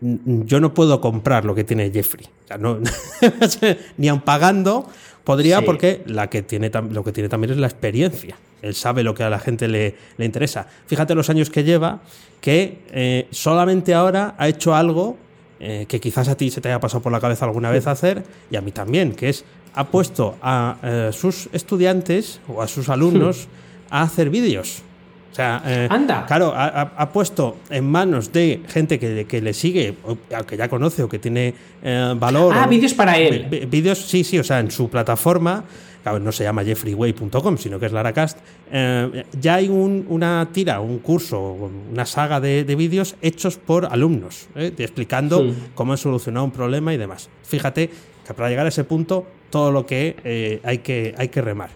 Yo no puedo comprar lo que tiene Jeffrey. (laughs) ni aun pagando podría porque la que tiene, lo que tiene también es la experiencia. Él sabe lo que a la gente le, interesa. Fíjate los años que lleva, que eh, solamente ahora ha hecho algo eh, que quizás a ti se te haya pasado por la cabeza alguna vez hacer, y a mí también, que es ha puesto a eh, sus estudiantes o a sus alumnos a hacer vídeos. O sea, eh, Anda. claro, ha, puesto en manos de gente que, que le sigue, al que ya conoce o que tiene eh, valor. Ah, vídeos para él. Vídeos, sí, sí, o sea, en su plataforma, claro, no se llama jeffreyway.com, sino que es Laracast, eh, ya hay una tira, un curso, una saga de, vídeos hechos por alumnos, explicando cómo han solucionado un problema y demás. Fíjate que para llegar a ese punto, todo lo que hay, que hay que remar.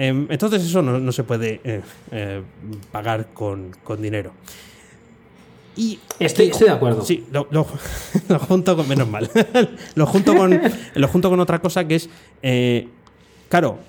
Em, entonces eso no, se puede eh, eh, pagar con, dinero. Y, estoy, estoy de acuerdo. Sí, lo, (laughs) junto con. Menos mal. (laughs) lo, junto con, lo junto con otra cosa que es. Eh, claro,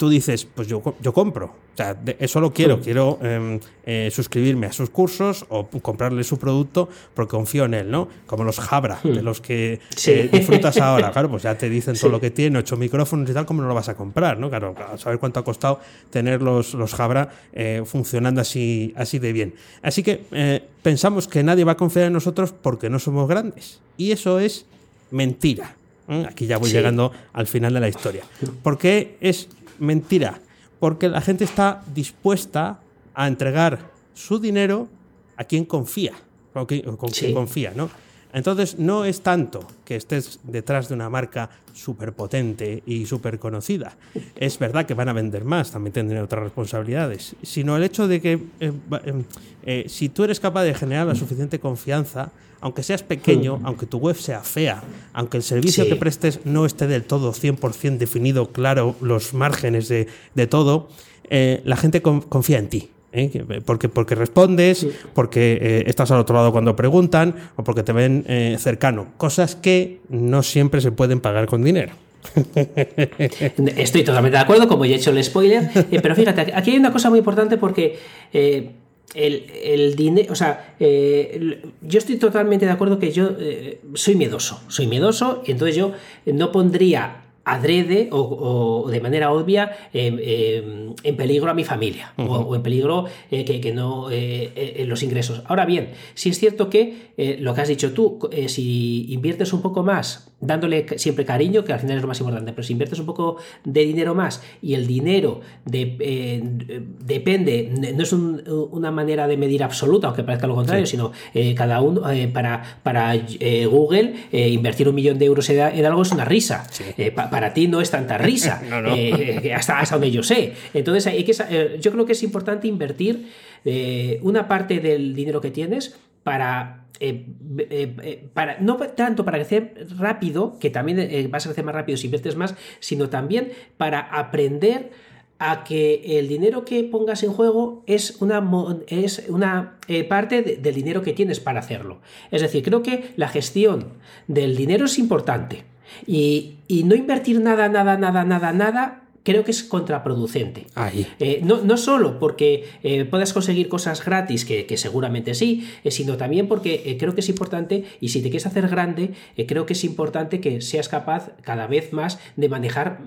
tú dices, pues yo, yo compro. O sea, eso lo quiero. Quiero em, eh, suscribirme a sus cursos o comprarle su producto porque confío en él, ¿no? Como los Jabra, de los que eh, (laughs) disfrutas ahora. Claro, pues ya te dicen todo lo que tiene, ocho micrófonos y tal, ¿cómo no lo vas a comprar, no? Claro, a saber cuánto ha costado tener los, los Jabra eh, funcionando así, así de bien. Así que pensamos que nadie va a confiar en nosotros porque no somos grandes. Y eso es mentira. Aquí ya voy llegando al final de la historia. Porque es mentira, porque la gente está dispuesta a entregar su dinero a quien confía, con quien, confía, ¿no? Entonces no es tanto que estés detrás de una marca súper potente y súper conocida. Es verdad que van a vender más, también tendrán otras responsabilidades, sino el hecho de que eh, eh, eh, si tú eres capaz de generar la suficiente confianza, aunque seas pequeño, hmm. aunque tu web sea fea, aunque el servicio que prestes no esté del todo 100% definido, claro, los márgenes de, todo, eh, la gente confía en ti. ¿Eh? Porque, porque respondes, porque eh, estás al otro lado cuando preguntan o porque te ven cercano. Cosas que no siempre se pueden pagar con dinero. (laughs) Estoy totalmente de acuerdo, como ya he hecho el spoiler, pero fíjate, aquí hay una cosa muy importante porque el, dinero, o sea, eh, yo estoy totalmente de acuerdo que yo eh, soy miedoso, soy miedoso y entonces yo no pondría adrede o, de manera obvia en peligro a mi familia o, en peligro eh, que, no en los ingresos. Ahora bien, si es cierto que lo que has dicho tú, si inviertes un poco más dándole siempre cariño, que al final es lo más importante, pero si inviertes un poco de dinero más y el dinero eh, depende, no es una manera de medir absoluta, aunque parezca lo contrario, sino eh, cada uno, eh, para, para Google, invertir un millón de euros en, algo es una risa. para ti no es tanta risa, (laughs) hasta, hasta donde yo sé. Entonces, hay que, yo creo que es importante invertir una parte del dinero que tienes para eh, eh, eh, para, no tanto para crecer rápido, que también vas a crecer más rápido si inviertes más, sino también para aprender a que el dinero que pongas en juego es una, es una parte del dinero que tienes para hacerlo. Es decir, creo que la gestión del dinero es importante. Y, y no invertir nada, nada, nada, nada, nada creo que es contraproducente. Eh, no, no, solo porque eh, puedas conseguir cosas gratis, que, seguramente sí, eh, sino también porque creo que es importante, y si te quieres hacer grande, creo que es importante que seas capaz cada vez más de manejar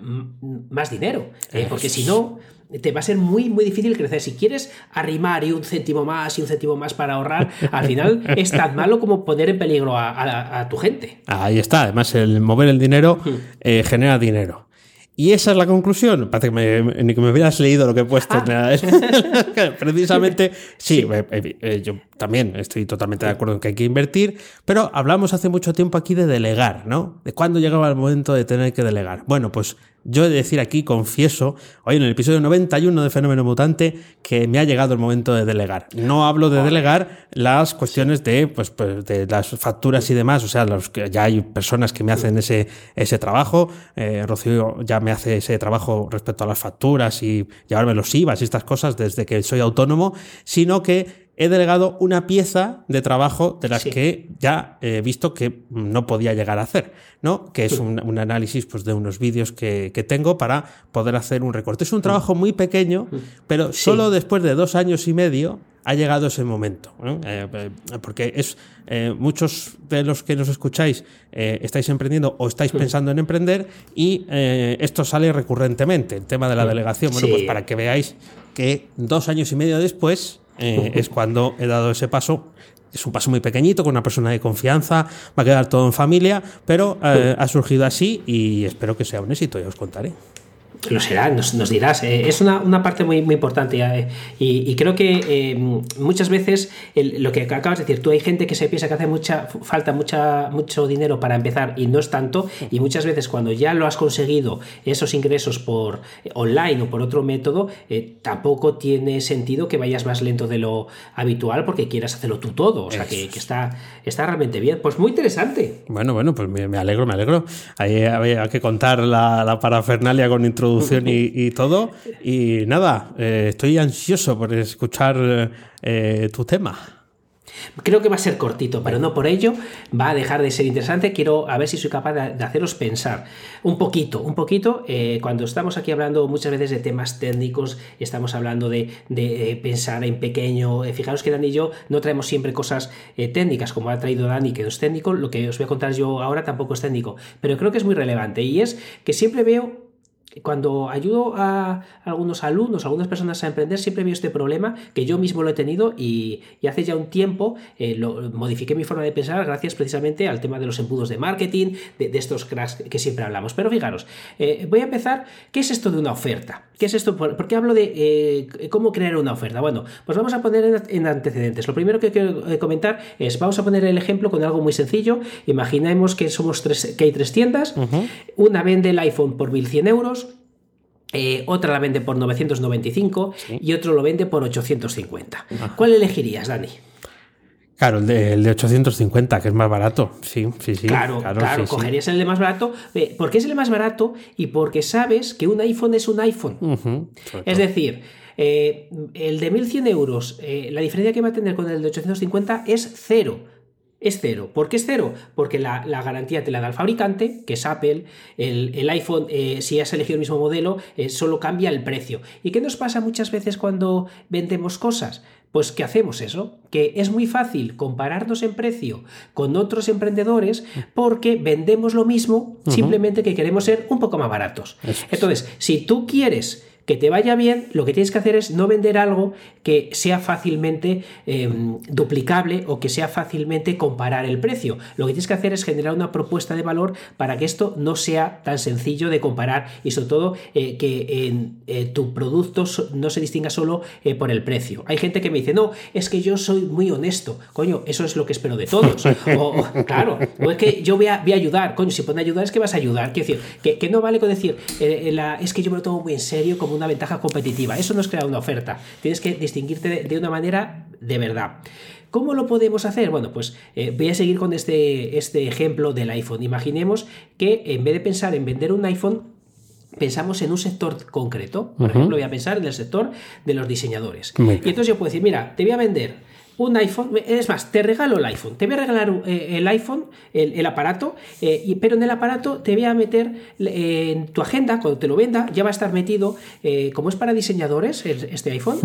más dinero. porque si no, te va a ser muy, muy difícil crecer. Si quieres arrimar y un céntimo más y un céntimo más para ahorrar, al final (laughs) es tan malo como poner en peligro a, tu gente. Ahí está. Además, el mover el dinero genera dinero. Y esa es la conclusión. Parece que ni que me hubieras leído lo que he puesto. Ah. (laughs) (laughs) Precisamente, sí, eh, eh, eh, yo también estoy totalmente de acuerdo en que hay que invertir, pero hablamos hace mucho tiempo aquí de delegar, ¿no? De cuándo llegaba el momento de tener que delegar. Bueno, pues yo he de decir aquí, confieso, hoy en el episodio 91 de Fenómeno Mutante, que me ha llegado el momento de delegar. No hablo de delegar las cuestiones de, pues, pues, de las facturas y demás, o sea, los que ya hay personas que me hacen ese, ese trabajo. Eh, Rocío ya me hace ese trabajo respecto a las facturas y llevarme los IVAs y estas cosas desde que soy autónomo, sino que he delegado una pieza de trabajo de las que ya he visto que no podía llegar a hacer, ¿no? Que es un, análisis pues, de unos vídeos que, tengo para poder hacer un recorte. Es un trabajo muy pequeño, pero solo después de dos años y medio ha llegado ese momento. Eh, eh, porque es eh, muchos de los que nos escucháis estáis emprendiendo o estáis pensando en emprender y esto sale recurrentemente, el tema de la delegación. Bueno, pues para que veáis que dos años y medio después eh, es cuando he dado ese paso. Es un paso muy pequeñito, con una persona de confianza, va a quedar todo en familia, pero eh, ha surgido así y espero que sea un éxito, ya os contaré lo será, nos, dirás. Eh, es una, parte muy, muy importante eh, y, creo que eh, muchas veces lo que acabas de decir, tú hay gente que se piensa que hace mucha falta mucha, mucho dinero para empezar y no es tanto y muchas veces cuando ya lo has conseguido esos ingresos por online o por otro método, tampoco tiene sentido que vayas más lento de lo habitual porque quieras hacerlo tú todo. O sea, que, está, está realmente bien. Pues muy interesante. Bueno, bueno, pues me, alegro, me alegro. Hay, hay que contar la, la parafernalia con introducción y, todo. Y nada, eh, estoy ansioso por escuchar eh, tu tema. Creo que va a ser cortito, pero no por ello va a dejar de ser interesante. Quiero a ver si soy capaz de, haceros pensar un poquito, un poquito. Eh, cuando estamos aquí hablando muchas veces de temas técnicos, estamos hablando de, pensar en pequeño. fijaros que Dani y yo no traemos siempre cosas técnicas, como ha traído Dani, que no es técnico. Lo que os voy a contar yo ahora tampoco es técnico, pero creo que es muy relevante. Y es que siempre veo cuando ayudo a algunos alumnos, a algunas personas a emprender, siempre veo este problema que yo mismo lo he tenido y, hace ya un tiempo eh, lo, modifiqué mi forma de pensar gracias precisamente al tema de los embudos de marketing, de, estos cracks que siempre hablamos. Pero fijaros, eh, voy a empezar, ¿qué es esto de una oferta? ¿Qué es esto? ¿Por, qué hablo de eh, cómo crear una oferta? Bueno, pues vamos a poner en, antecedentes. Lo primero que quiero comentar es, vamos a poner el ejemplo con algo muy sencillo. Imaginemos que somos tres, que hay tres tiendas, una vende el iPhone por 1100 euros, eh, otra la vende por 995 y otro lo vende por 850. ¿Cuál elegirías, Dani? Claro, el de, 850, que es más barato. Sí, sí, sí. Claro, claro, cogerías el de más barato. porque es el más barato y porque sabes que un iPhone es un iPhone. es decir, eh, el de 1100 euros, eh, la diferencia que va a tener con el de 850 es cero es cero. ¿Por qué es cero? Porque la, garantía te la da el fabricante, que es Apple. El, iPhone, eh, si has elegido el mismo modelo, eh, solo cambia el precio. ¿Y qué nos pasa muchas veces cuando vendemos cosas? Pues que hacemos eso, que es muy fácil compararnos en precio con otros emprendedores porque vendemos lo mismo, simplemente que queremos ser un poco más baratos. Entonces, si tú quieres que te vaya bien, lo que tienes que hacer es no vender algo que sea fácilmente em, duplicable o que sea fácilmente comparar el precio. Lo que tienes que hacer es generar una propuesta de valor para que esto no sea tan sencillo de comparar y sobre todo eh, que en, eh, tu producto no se distinga solo eh, por el precio. Hay gente que me dice, no, es que yo soy muy honesto. Coño, eso es lo que espero de todos. (laughs) o, claro, o es que yo voy a, ayudar. Coño, si pone ayudar es que vas a ayudar. Quiero decir, que, no vale con decir, es que yo me lo tomo muy en serio como una ventaja competitiva. Eso no es crear una oferta. Tienes que distinguirte de, una manera de verdad. ¿Cómo lo podemos hacer? Bueno, pues eh, voy a seguir con este, este ejemplo del iPhone. Imaginemos que en vez de pensar en vender un iPhone, pensamos en un sector concreto. Por ejemplo, voy a pensar en el sector de los diseñadores. Muy Y entonces yo puedo decir, mira, te voy a vender un iPhone, es más, te regalo el iPhone, te voy a regalar eh, el iPhone, el, el aparato, eh, y- pero en el aparato te voy a meter eh, en tu agenda, cuando te lo venda, ya va a estar metido, eh, como es para diseñadores este iPhone,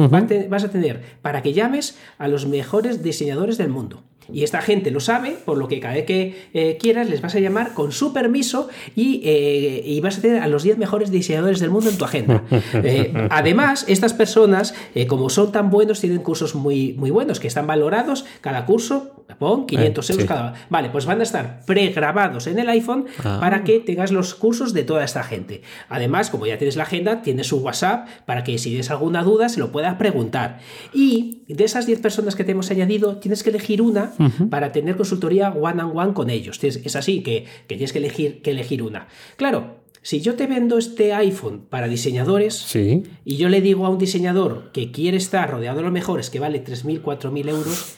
vas a tener para que llames a los mejores diseñadores del mundo. Y esta gente lo sabe, por lo que cada vez que eh, quieras les vas a llamar con su permiso y, eh, y vas a tener a los 10 mejores diseñadores del mundo en tu agenda. (laughs) Eh, además, estas personas, como son tan buenos, tienen cursos muy, muy buenos, que están valorados, cada curso, pon 500 Eh, euros sí. cada. Vale, pues van a estar pregrabados en el iPhone Ah. para que tengas los cursos de toda esta gente. Además, como ya tienes la agenda, tienes su WhatsApp para que si tienes alguna duda se lo puedas preguntar. Y de esas 10 personas que te hemos añadido, tienes que elegir una para tener consultoría one on one con ellos. Es así que, que tienes que elegir, que elegir una. Claro, si yo te vendo este iPhone para diseñadores, Sí. y yo le digo a un diseñador que quiere estar rodeado de los mejores, que vale 3.000, 4.000 euros,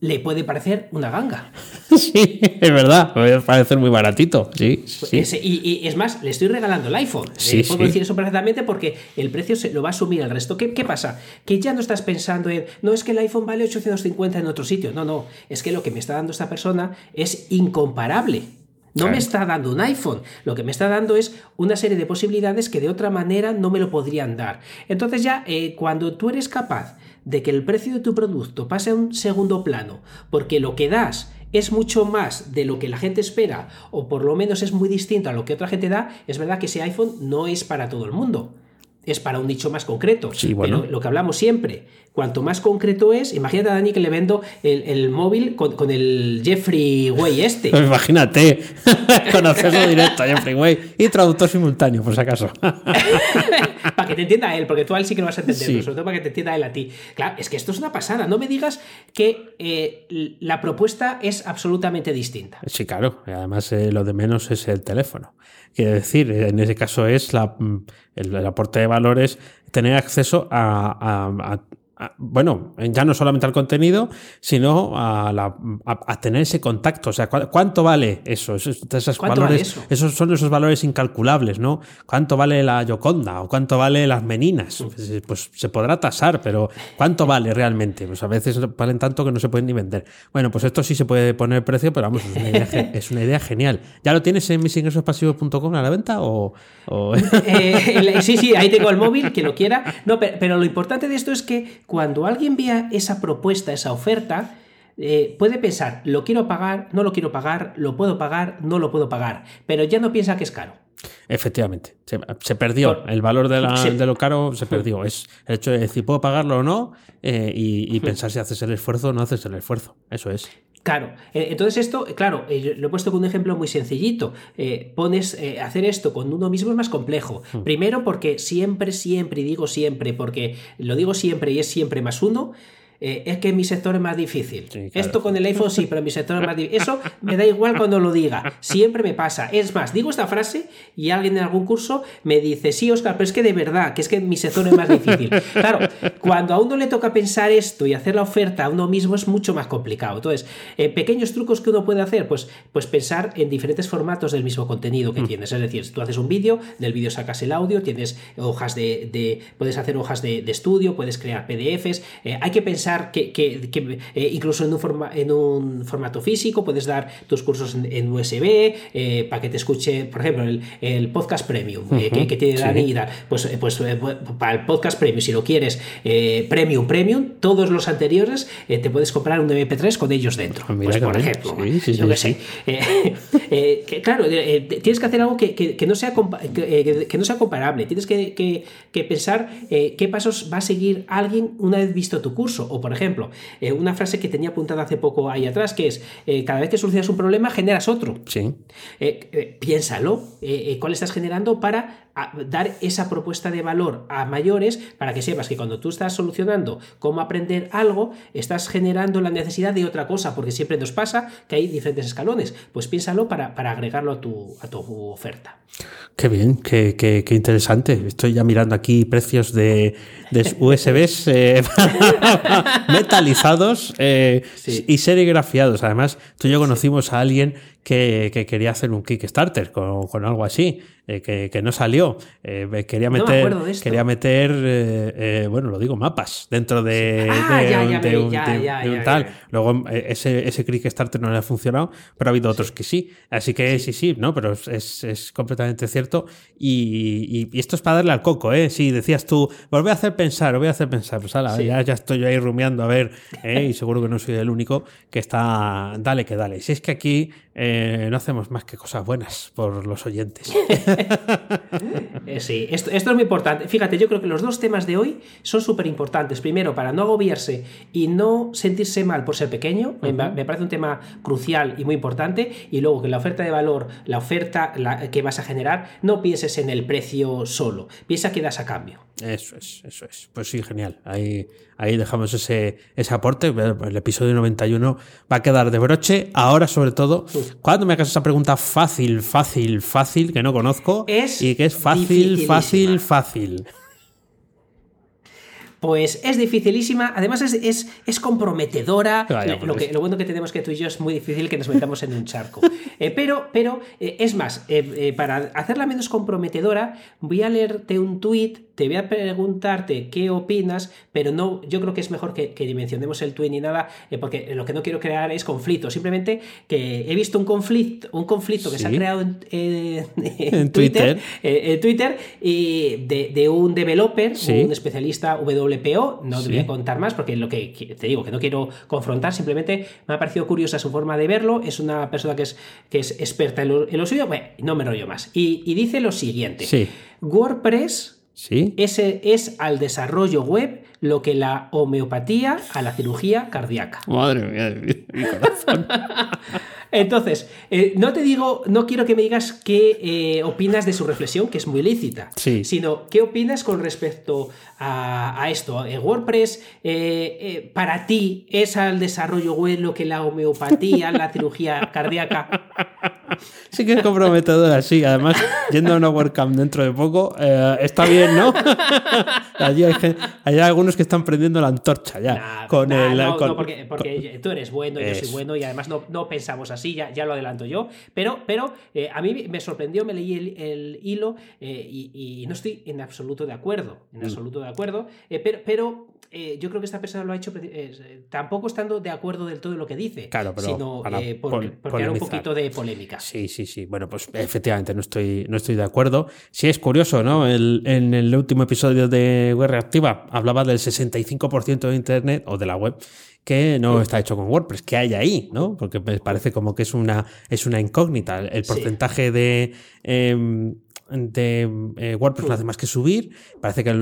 le puede parecer una ganga. (laughs) Sí, es verdad. Puede parecer muy baratito. Sí, sí. Ese- y, y es más, le estoy regalando el iPhone. Sí, Eh, puedo sí. decir eso perfectamente porque el precio se lo va a asumir el resto. ¿Qué, qué pasa? Que ya no estás pensando en, no es que el iPhone vale 850 en otro sitio. No, no. Es que lo que me está dando esta persona es incomparable. No Claro. me está dando un iPhone, lo que me está dando es una serie de posibilidades que de otra manera no me lo podrían dar. Entonces ya eh, cuando tú eres capaz de que el precio de tu producto pase a un segundo plano, porque lo que das es mucho más de lo que la gente espera, o por lo menos es muy distinto a lo que otra gente da, es verdad que ese iPhone no es para todo el mundo. Es para un nicho más concreto. Sí, bueno. Pero lo que hablamos siempre, cuanto más concreto es, imagínate a Dani que le vendo el, el móvil con, con el Jeffrey Way este. Pues (laughs) imagínate, (laughs) con acceso directo a Jeffrey Way y traductor simultáneo, por si acaso. (laughs) para que te entienda él, porque tú a él sí que lo vas a entender, Sí. pero sobre todo para que te entienda él a ti. Claro, es que esto es una pasada. No me digas que eh, la propuesta es absolutamente distinta. Sí, claro. Y además, eh, lo de menos es el teléfono. Quiere decir, en ese caso es la, mm, el, el aporte de valores, tener acceso a- a- bueno, ya no solamente al contenido, sino a, la- a- a tener ese contacto. O sea, ¿cu- ¿cuánto vale eso? Esos, esos ¿Cuánto valores, vale eso? Esos son esos valores incalculables, ¿no? ¿Cuánto vale la Yoconda o cuánto vale las meninas? Pues, pues se podrá tasar, pero ¿cuánto (laughs) vale realmente? Pues a veces valen tanto que no se pueden ni vender. Bueno, pues esto sí se puede poner precio, pero vamos, es una idea, ge- es una idea genial. ¿Ya lo tienes en misingresospasivos.com a la venta o...? o- Eh, (laughs) sí, sí, ahí tengo el móvil, que lo quiera. No, pero, pero lo importante de esto es que cuando alguien vea esa propuesta, esa oferta, eh, puede pensar, lo quiero pagar, no lo quiero pagar, lo puedo pagar, no lo puedo pagar, pero ya no piensa que es caro. Efectivamente, se, se perdió. Por- el valor de, la- Sí. de lo caro se perdió. Es el hecho de decir, puedo pagarlo o no eh, y, y pensar si haces el esfuerzo o no haces el esfuerzo. Eso es. Claro, eh, entonces esto, claro, eh, lo he puesto con un ejemplo muy sencillito. Eh, pones, eh, hacer esto con uno mismo es más complejo. Primero porque siempre, siempre, y digo siempre, porque lo digo siempre y es siempre más uno, eh, es que mi sector es más difícil. Sí, claro. Esto con el iPhone sí, pero mi sector es más difícil. Eso me da igual cuando lo diga, siempre me pasa. Es más, digo esta frase y alguien en algún curso me dice, sí, Oscar, pero es que de verdad, que es que mi sector es más difícil. (laughs) Claro, cuando a uno le toca pensar esto y hacer la oferta a uno mismo es mucho más complicado. Entonces, eh, pequeños trucos que uno puede hacer, pues, pues pensar en diferentes formatos del mismo contenido que tienes. Es decir, si tú haces un vídeo, del vídeo sacas el audio, tienes hojas de, de- puedes hacer hojas de, de estudio, puedes crear PDFs. eh, hay que pensar que, que- que, eh, incluso en un, forma- en un formato físico puedes dar tus cursos en, en USB eh, para que te escuche, por ejemplo, el, el podcast premium eh, que, que tiene sí. Y tal. Pues, pues para el podcast premium, si lo quieres premium, premium, todos los anteriores te puedes comprar un MP3 con ellos dentro. Ah, Pues, por bien. ejemplo, Sí, sí, yo sí, qué sí. sé. (laughs) Que, claro, tienes que hacer algo que, no, sea que, no sea comparable. Tienes que, pensar qué pasos va a seguir alguien una vez visto tu curso. O, por ejemplo, eh, una frase que tenía apuntada hace poco ahí atrás, que es, eh, cada vez que solucionas un problema, generas otro. Sí. Eh, piénsalo, cuál estás generando para dar esa propuesta de valor a mayores para que sepas que cuando tú estás solucionando cómo aprender algo, estás generando la necesidad de otra cosa, porque siempre nos pasa que hay diferentes escalones. Pues piénsalo para, para agregarlo a tu, a tu oferta. Qué bien, qué, qué- qué interesante. Estoy ya mirando aquí precios de, de (laughs) USBs eh, (laughs) metalizados eh, Sí. y serigrafiados. Además, tú y yo conocimos a alguien que, que quería hacer un Kickstarter con, con algo así, eh, que, que no salió. Eh, quería meter, quería meter bueno, lo digo, mapas dentro de, un tal. Luego ese, ese Kickstarter no le ha funcionado, pero ha habido otros que sí. Así que sí, sí, no, pero es, es completamente cierto. Y, y, esto es para darle al coco, ¿eh? Sí, decías tú, volví a hacer pensar, voy a hacer pensar. Pues ya, ya estoy ahí rumiando a ver, ¿eh? (laughs) y seguro que no soy el único que está, dale que dale. Si es que aquí eh, no hacemos más que cosas buenas por los oyentes. (laughs) Eh, sí, esto, esto, es muy importante. Fíjate, yo creo que los dos temas de hoy son súper importantes. Primero, para no agobiarse y no sentirse mal por ser pequeño, me, parece un tema crucial y muy importante. Y luego que la oferta de valor, la oferta que vas a generar, no pienses en el precio solo, piensa que das a cambio. Eso es, eso es. Pues sí, genial. Ahí, ahí dejamos ese, ese aporte. El episodio 91 va a quedar de broche. Ahora, sobre todo, cuando me hagas esa pregunta fácil, fácil, fácil, que no conozco, y que es fácil, fácil, fácil. Pues es dificilísima, además es, es, comprometedora. lo, que, lo, bueno que tenemos que tú y yo es muy difícil que nos metamos en un charco. (laughs) Eh, pero, pero eh, es más, eh, para hacerla menos comprometedora, voy a leerte un tuit te voy a preguntarte qué opinas, pero no, yo creo que es mejor que, dimensionemos el tweet ni nada, eh, porque lo que no quiero crear es conflicto. Simplemente que he visto un conflicto, un conflicto que se ha creado en, (laughs) (laughs) Twitter, en Twitter y de, un developer, un especialista WPO. No te voy a contar más porque lo que te digo, que no quiero confrontar, simplemente me ha parecido curiosa su forma de verlo. Es una persona que es, que es experta en lo, suyo. Bueno, no me rollo más. Y, y dice lo siguiente: WordPress ese es al desarrollo web lo que la homeopatía a la cirugía cardíaca. Madre mía, mi corazón. (laughs) Entonces, eh, no te digo, no quiero que me digas qué eh, opinas de su reflexión, que es muy lícita, sí. sino qué opinas con respecto a, esto. Eh, WordPress, para ti, ¿es al desarrollo web lo que la homeopatía, la cirugía (laughs) cardíaca? Sí que es comprometedora, sí. Además, yendo a una WordCamp dentro de poco, está bien, ¿no? (laughs) Allí hay, algunos que están prendiendo la antorcha ya. con el, no, no, porque, tú eres bueno, yo soy bueno y además no, no pensamos así ya, lo adelanto yo, pero, pero eh, a mí me sorprendió, me leí el, hilo eh, y, no estoy en absoluto de acuerdo, en mm. absoluto de acuerdo, eh, pero, pero yo creo que esta persona lo ha hecho tampoco estando de acuerdo del todo en lo que dice, claro, sino por, porque un poquito de polémica. Sí, sí, sí. Bueno, pues efectivamente no estoy, no estoy de acuerdo. Sí es curioso, ¿no? en el último episodio de Web Reactiva hablaba del 65% de Internet o de la web que no está hecho con WordPress, que hay ahí, ¿no? Porque me parece como que es una, es una incógnita. El porcentaje de, em, de eh, WordPress no hace más que subir. Parece que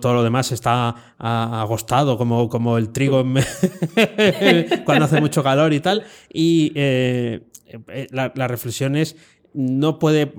todo lo demás está agostado, como, como el trigo (laughs) cuando hace mucho calor y tal. Y eh, eh, la, reflexión es no puede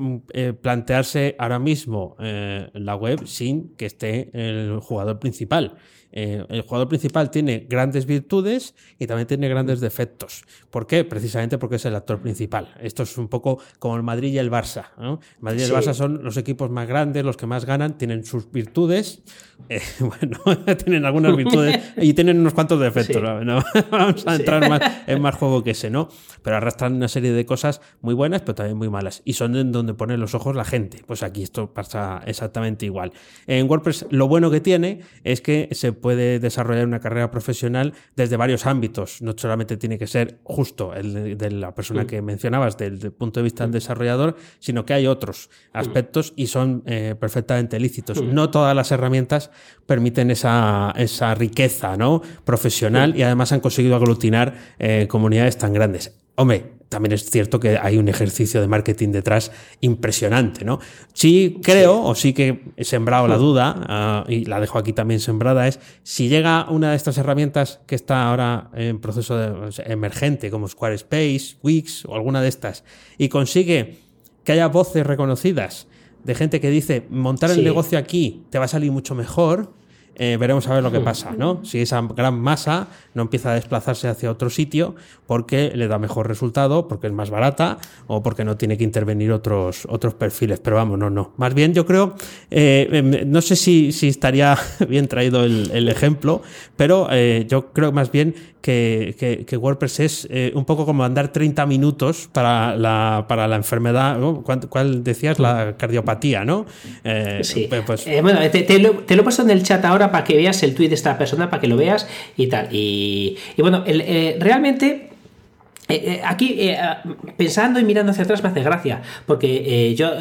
plantearse ahora mismo la web sin que esté el jugador principal. Eh, el jugador principal tiene grandes virtudes y también tiene grandes defectos. ¿Por qué? Precisamente porque es el actor principal. Esto es un poco como el Madrid y el Barça. El Madrid y el Barça son los equipos más grandes, los que más ganan, tienen sus virtudes. Eh, (laughs) bueno, (laughs) tienen algunas virtudes y tienen unos cuantos defectos. (laughs) Vamos a entrar más, en más juego que ese, ¿no? Pero arrastran una serie de cosas muy buenas, pero también muy malas. Y son en donde pone los ojos la gente. Pues aquí esto pasa exactamente igual. En WordPress lo bueno que tiene es que se puede desarrollar una carrera profesional desde varios ámbitos. No solamente tiene que ser justo el de, la persona mm. que mencionabas, del, punto de vista del mm. desarrollador, sino que hay otros mm. aspectos y son eh, perfectamente lícitos. No todas las herramientas permiten esa, esa riqueza ¿no? profesional y además han conseguido aglutinar eh, comunidades tan grandes. Hombre, también es cierto que hay un ejercicio de marketing detrás impresionante, ¿no? Sí creo, o sí que he sembrado la duda, ah, y la dejo aquí también sembrada, es si llega una de estas herramientas que está ahora en proceso de, emergente, como Squarespace, Wix o alguna de estas, y consigue que haya voces reconocidas de gente que dice, montar el negocio aquí te va a salir mucho mejor, eh, veremos a ver lo que pasa, ¿no? Si esa gran masa no empieza a desplazarse hacia otro sitio porque le da mejor resultado, porque es más barata o porque no tiene que intervenir otros, otros perfiles. Pero vamos, no, no. Más bien yo creo, eh, em, no sé si, si, estaría (laughs) bien traído el, el ejemplo, pero eh, yo creo más bien que, que, WordPress es un poco como andar 30 minutos para la, para la enfermedad, ¿cuál, decías? La cardiopatía, ¿no? Sí. Pues, bueno, te, lo, te, lo, he puesto en el chat ahora para que veas el tweet de esta persona, para que lo veas y tal. Y, y bueno, el, realmente eh, eh, aquí, eh, pensando y mirando hacia atrás, me hace gracia, porque yo,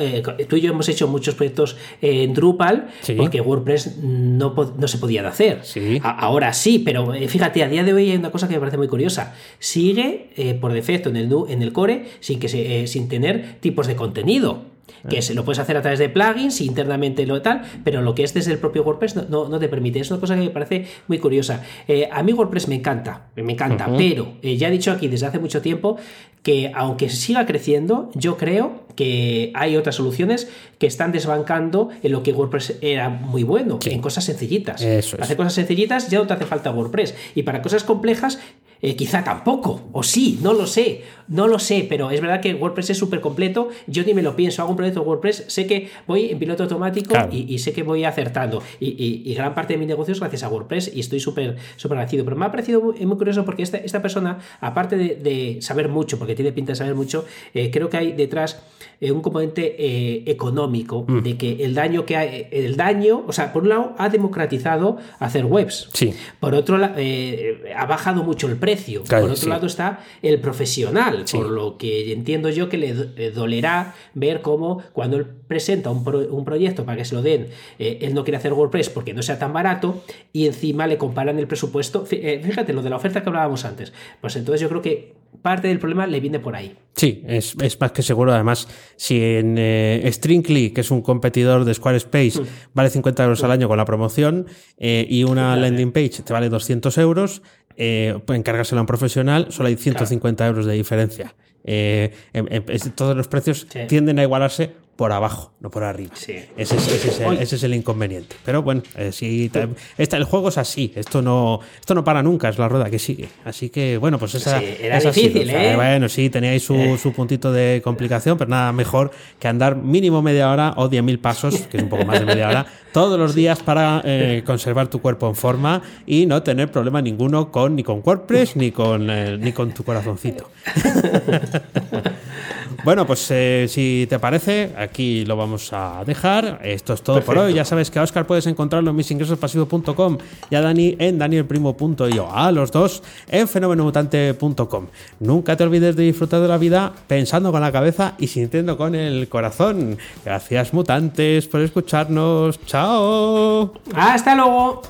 tú y yo hemos hecho muchos proyectos en Drupal, porque WordPress no, no, se podía hacer. ahora sí, pero fíjate, a día de hoy hay una cosa que me parece muy curiosa. Sigue por defecto en el, en el core sin, que se, sin tener tipos de contenido que se lo puedes hacer a través de plugins internamente lo tal, pero lo que es desde el propio WordPress no, no, te permite. Es una cosa que me parece muy curiosa. Eh, a mí WordPress me encanta, me encanta, pero eh, ya he dicho aquí desde hace mucho tiempo que aunque siga creciendo, yo creo que hay otras soluciones que están desbancando en lo que WordPress era muy bueno, en cosas sencillitas. Hacer cosas sencillitas ya no te hace falta WordPress. Y para cosas complejas eh, quizá tampoco, o sí, no lo sé, no lo sé, pero es verdad que WordPress es súper completo, yo ni me lo pienso, hago un proyecto de WordPress, sé que voy en piloto automático y, sé que voy acertando, y, gran parte de mi negocio es gracias a WordPress y estoy súper súper agradecido, pero me ha parecido muy, curioso porque esta, esta persona, aparte de, saber mucho, porque tiene pinta de saber mucho, eh, creo que hay detrás eh, un componente económico mm. de que el daño que hay, el daño, o sea, por un lado ha democratizado hacer webs, sí. por otro lado ha bajado mucho el precio, por otro lado está el profesional, por lo que entiendo yo que le dolerá ver cómo cuando él presenta un, proyecto para que se lo den, eh, él no quiere hacer WordPress porque no sea tan barato y encima le comparan el presupuesto. Eh, fíjate, lo de la oferta que hablábamos antes. Pues entonces yo creo que parte del problema le viene por ahí. Sí, es, más que seguro. Además, si en eh, Stringly, que es un competidor de Squarespace, mm. vale 50 euros al año con la promoción y una landing page te vale 200 euros, eh, encargárselo a un profesional, solo hay 150 euros de diferencia. Eh, em, em, todos los precios tienden a igualarse por abajo, no por arriba. Ese, es, el, inconveniente. Pero bueno, eh, si el juego es así, esto no, esto no para nunca, es la rueda que sigue. Así que bueno, pues esa, era difícil, ¿eh? Bueno, sí, teníais su, su, puntito de complicación, pero nada mejor que andar mínimo media hora o 10.000 pasos, que es un poco más de media hora, (laughs) todos los días para eh, conservar tu cuerpo en forma y no tener problema ninguno con ni con WordPress ni con, ni con tu corazoncito. (laughs) Bueno, pues eh, si te parece, aquí lo vamos a dejar. Esto es todo por hoy. Ya sabes que a Oscar puedes encontrarlo en misingresospasivos.com y a Dani en danielprimo.io. A los dos en fenomenomutante.com. Nunca te olvides de disfrutar de la vida pensando con la cabeza y sintiendo con el corazón. Gracias, mutantes, por escucharnos. ¡Chao! ¡Hasta luego!